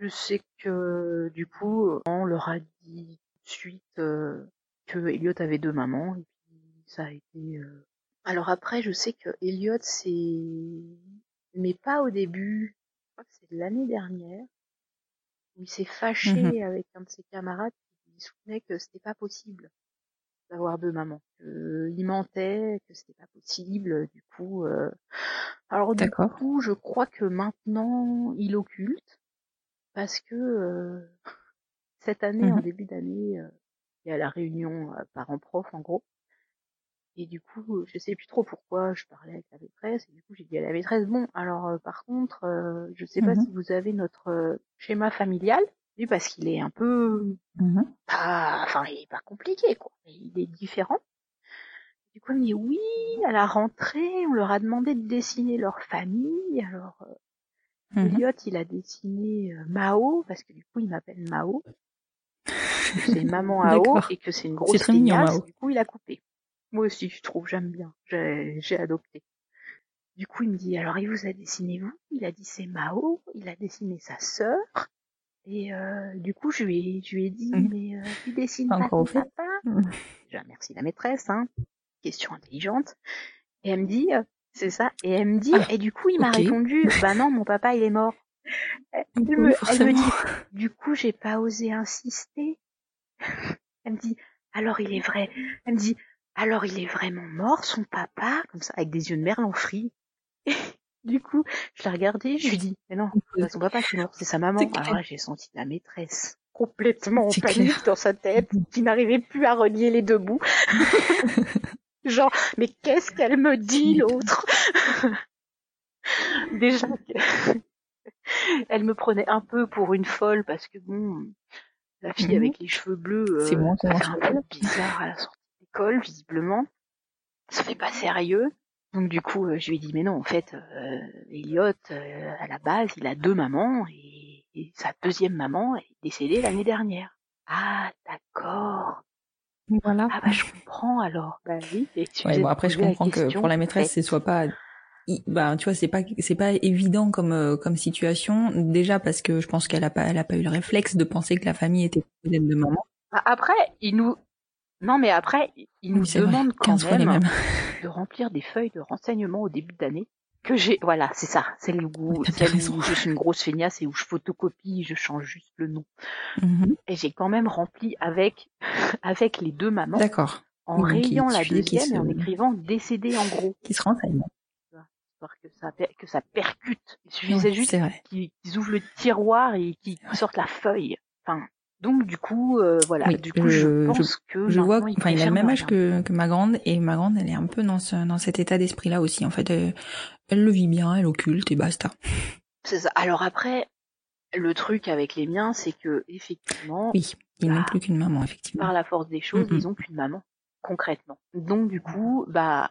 S6: Je sais que, du coup, on leur a dit de suite euh, que Elliot avait deux mamans, et puis ça a été euh, alors après, je sais que Elliot, c'est, mais pas au début. Je crois que c'est l'année dernière où il s'est fâché
S4: Mmh
S6: avec un de ses camarades qui soutenait que c'était pas possible d'avoir deux mamans. il mentait, que c'était pas possible. Du coup, euh... alors du coup, je crois que maintenant il occulte parce que euh, cette année, en
S4: Mmh
S6: début d'année, il y a la réunion parents-prof en gros. Et du coup, je sais plus trop pourquoi je parlais avec la maîtresse. Et du coup, j'ai dit à la maîtresse, bon, alors par contre, je sais pas
S4: Mmh
S6: si vous avez notre schéma familial. Oui, parce qu'il est un peu,
S4: Mmh
S6: pas, enfin, il est pas compliqué, quoi. Il est différent. Du coup, elle me dit, oui, à la rentrée, on leur a demandé de dessiner leur famille. Alors,
S4: Mmh
S6: Elliot, il a dessiné Mao, parce que du coup, il m'appelle Mao. C'est maman à eau et que c'est une grosse
S4: très mignon.
S6: Du coup, il a coupé. Moi aussi, je trouve, j'aime bien. J'ai adopté. Du coup, il me dit, alors il vous a dessiné vous? Il a dit c'est Mao. Il a dessiné sa sœur. Et euh, du coup, je lui ai, je lui ai dit,
S4: Mhm.
S6: mais euh, tu dessines
S4: Pas
S6: ton
S4: fait.
S6: papa?
S4: Mhm.
S6: Déjà, merci la maîtresse, hein. Question intelligente. Et elle me dit, euh, c'est ça. Et elle me dit,
S4: Ah,
S6: et du coup, il m'a répondu, bah non, mon papa, il est mort. Elle
S4: Oui,
S6: me, elle me
S4: forcément.
S6: dit, du coup, j'ai pas osé insister. Elle me dit, alors il est vrai. Elle me dit, alors il est vraiment mort, son papa, comme ça, avec des yeux de merlan frit. du coup, je l'ai regardé, je lui dis, mais non, son papa qui est mort, c'est sa maman. Alors là, j'ai senti la maîtresse complètement en panique
S4: clair.
S6: dans sa tête, qui n'arrivait plus à relier les deux bouts. Genre, mais qu'est-ce qu'elle me dit, l'autre? Déjà, elle me prenait un peu pour une folle parce que bon, la fille
S4: Mhm.
S6: avec les cheveux bleus, euh,
S4: C'est bon,
S6: un peu bizarre à la sortie d'école, visiblement. Ça fait pas sérieux. Donc du coup, euh, je lui ai dit, mais non, en fait, euh, Elliot, euh, à la base, il a deux mamans et, et sa deuxième maman est décédée l'année dernière. Ah, d'accord.
S4: Voilà.
S6: Ah bah je comprends alors. Bah oui. Et tu
S4: Ouais, bon
S6: de
S4: après je comprends que
S6: question,
S4: pour la maîtresse
S6: en fait.
S4: c'est soit pas bah tu vois c'est pas c'est pas évident comme euh, comme situation déjà parce que je pense qu'elle a pas elle a pas eu le réflexe de penser que la famille était composée de maman.
S6: Bah, Après, il nous, non mais après, il nous
S4: vrai,
S6: demande quand
S4: 15 fois les
S6: même de remplir des feuilles de renseignement au début d'année que j'ai, voilà, c'est ça, celle où, celle où je suis une grosse feignasse et où je photocopie, je change juste le nom.
S4: Mhm.
S6: Et j'ai quand même rempli avec, avec les deux mamans,
S4: D'accord.
S6: en rayant la deuxième et en écrivant décédé en gros,
S4: Qui se renseigne.
S6: Histoire que ça, que ça percute. Il suffisait juste qu'ils ouvrent le tiroir et qu'ils sortent la feuille. Enfin, donc du coup, euh, voilà.
S4: Oui,
S6: du coup, je,
S4: je-
S6: pense que
S4: Je vois, enfin, il a le même âge que, que ma grande, et ma grande, elle est un peu dans, ce, dans cet état d'esprit-là aussi. En fait, elle, elle le vit bien, elle occulte et basta.
S6: C'est ça. Alors après, le truc avec les miens, c'est que effectivement,
S4: Oui, ils n'ont
S6: Ah.
S4: plus qu'une maman, effectivement.
S6: par la force des choses,
S4: Mhm.
S6: ils ont qu'une maman, concrètement. Donc du coup, bah,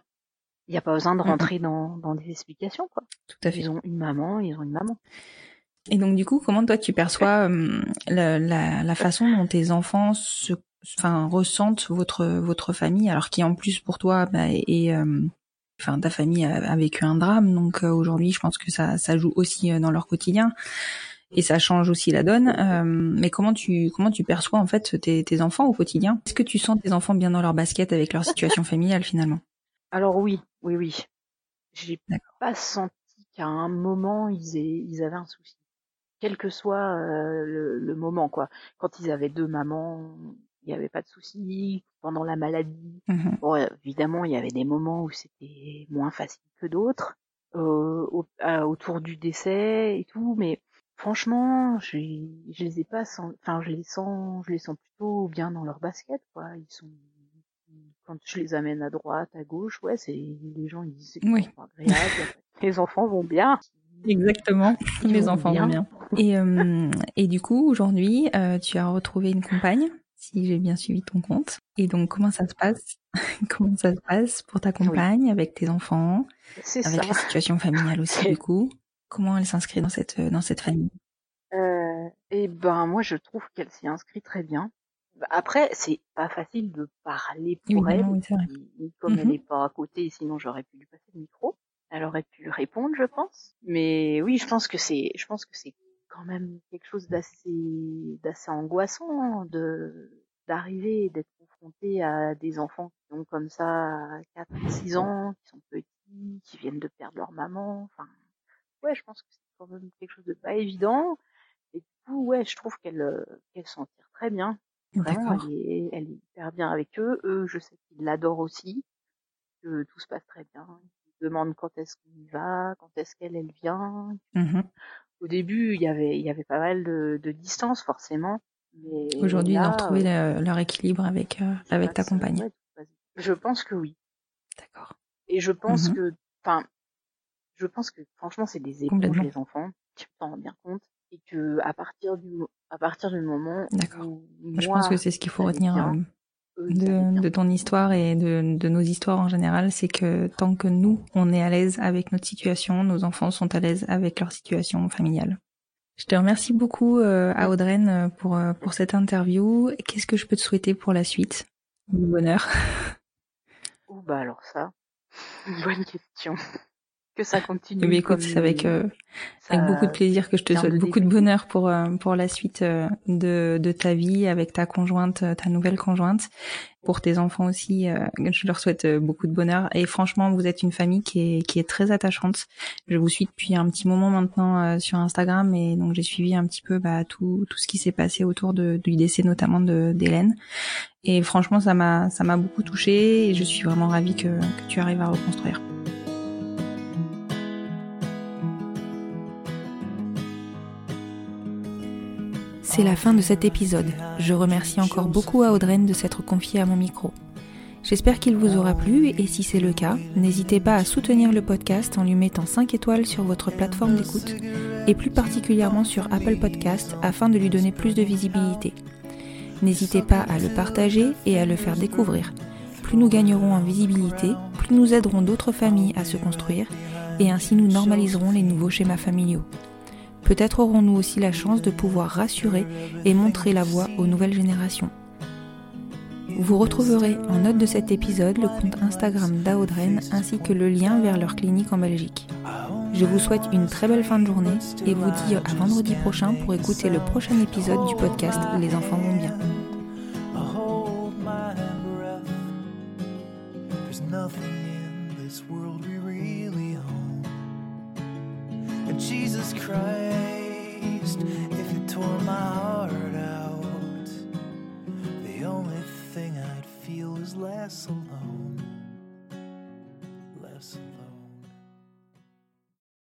S6: il n'y a pas besoin de
S4: Mhm.
S6: rentrer dans, dans des explications, quoi.
S4: Tout à fait.
S6: Ils ont une maman, ils ont une maman.
S4: Et donc, du coup, comment toi tu perçois euh, la, la, la façon dont tes enfants se, enfin, ressentent votre votre famille, alors qui en plus pour toi bah, est, euh, enfin, ta famille a, a vécu un drame, donc euh, aujourd'hui, je pense que ça ça joue aussi euh, dans leur quotidien et ça change aussi la donne. Euh, mais comment tu comment tu perçois en fait tes, tes enfants au quotidien? Est-ce que tu sens tes enfants bien dans leur basket avec leur situation familiale finalement?
S6: Alors oui, oui, oui. J'ai
S4: D'accord.
S6: pas senti qu'à un moment ils, aient, ils avaient un souci. quel que soit le, le, moment, quoi. Quand ils avaient deux mamans, il n'y avait pas de soucis. Pendant la maladie,
S4: Mmh
S6: bon, évidemment, il y avait des moments où c'était moins facile que d'autres, euh, au, autour du décès et tout, mais franchement, je, je les ai pas, enfin, je les sens, je les sens plutôt bien dans leur basket, quoi. Ils sont quand je les amène à droite, à gauche, ouais, c'est les gens ils disent c'est
S4: oui.
S6: agréable. les enfants vont bien.
S4: Exactement, les enfants vont bien. Et, euh, et du coup, aujourd'hui, euh, tu as retrouvé une compagne, si j'ai bien suivi ton compte. Et donc, comment ça se passe? Comment ça se passe pour ta compagne, avec tes enfants, avec la situation familiale aussi, du coup Comment elle s'inscrit dans cette dans cette famille?
S6: Euh, Eh ben, moi, je trouve qu'elle s'y inscrit très bien. Après, c'est pas facile de parler pour elle, comme elle n'est pas à côté, sinon j'aurais pu lui passer le micro. Elle aurait pu répondre, je pense. Mais oui, je pense que c'est, je pense que c'est quand même quelque chose d'assez, d'assez angoissant de d'arriver et d'être confronté à des enfants qui ont comme ça 4 6 ans, qui sont petits, qui viennent de perdre leur maman. Enfin, ouais, je pense que c'est quand même quelque chose de pas évident. Et du coup, ouais, je trouve qu'elle qu'elle s'en tire très bien. Elle est, elle est hyper bien avec eux. Eux, je sais qu'ils l'adorent aussi. Que tout se passe très bien. Ils demandent quand est-ce qu'on y va, quand est-ce qu'elle elle vient.
S4: Mmh
S6: Au début, il y avait, il y avait pas mal de, de distance forcément.
S4: Aujourd'hui, ils ont retrouvé euh, leur équilibre avec euh, avec ta compagne.
S6: Ouais, je pense que oui.
S4: D'accord.
S6: Et je pense mmh que, enfin, je pense que franchement, c'est des éponges les enfants. Tu t'en rends bien compte et que à partir du à partir du moment
S4: où moi, je pense que c'est ce qu'il faut retenir bien, de, de, ton histoire et de, de nos histoires en général, c'est que tant que nous on est à l'aise avec notre situation, nos enfants sont à l'aise avec leur situation familiale. Je te remercie beaucoup euh, à Audreyne pour pour cette interview. Qu'est-ce que je peux te souhaiter pour la suite? Du bonheur.
S6: Oh bah alors ça, bonne question que ça continue.
S4: Mais écoute, c'est avec, euh, avec beaucoup de plaisir que je te souhaite beaucoup de bonheur pour euh, pour la suite euh, de de ta vie avec ta conjointe, ta nouvelle conjointe, pour tes enfants aussi. je leur souhaite beaucoup de bonheur. Et franchement, vous êtes une famille qui est qui est très attachante. Je vous suis depuis un petit moment maintenant sur Instagram et donc j'ai suivi un petit peu bah, tout tout ce qui s'est passé autour de, du décès notamment de d'Hélène. Et franchement, ça m'a ça m'a beaucoup touchée et je suis vraiment ravie que que tu arrives à reconstruire. C'est la fin de cet épisode. Je remercie encore beaucoup à Audreyne de s'être confiée à mon micro. J'espère qu'il vous aura plu et si c'est le cas, n'hésitez pas à soutenir le podcast en lui mettant 5 étoiles sur votre plateforme d'écoute et plus particulièrement sur Apple Podcast afin de lui donner plus de visibilité. N'hésitez pas à le partager et à le faire découvrir. Plus nous gagnerons en visibilité, plus nous aiderons d'autres familles à se construire et ainsi nous normaliserons les nouveaux schémas familiaux. Peut-être aurons-nous aussi la chance de pouvoir rassurer et montrer la voie aux nouvelles générations. Vous retrouverez en note de cet épisode le compte Instagram d'Audren ainsi que le lien vers leur clinique en Belgique. Je vous souhaite une très belle fin de journée et vous dis à vendredi prochain pour écouter le prochain épisode du podcast Les enfants vont bien. Jesus Christ, if you tore my heart out, the only thing I'd feel is less alone. Less alone.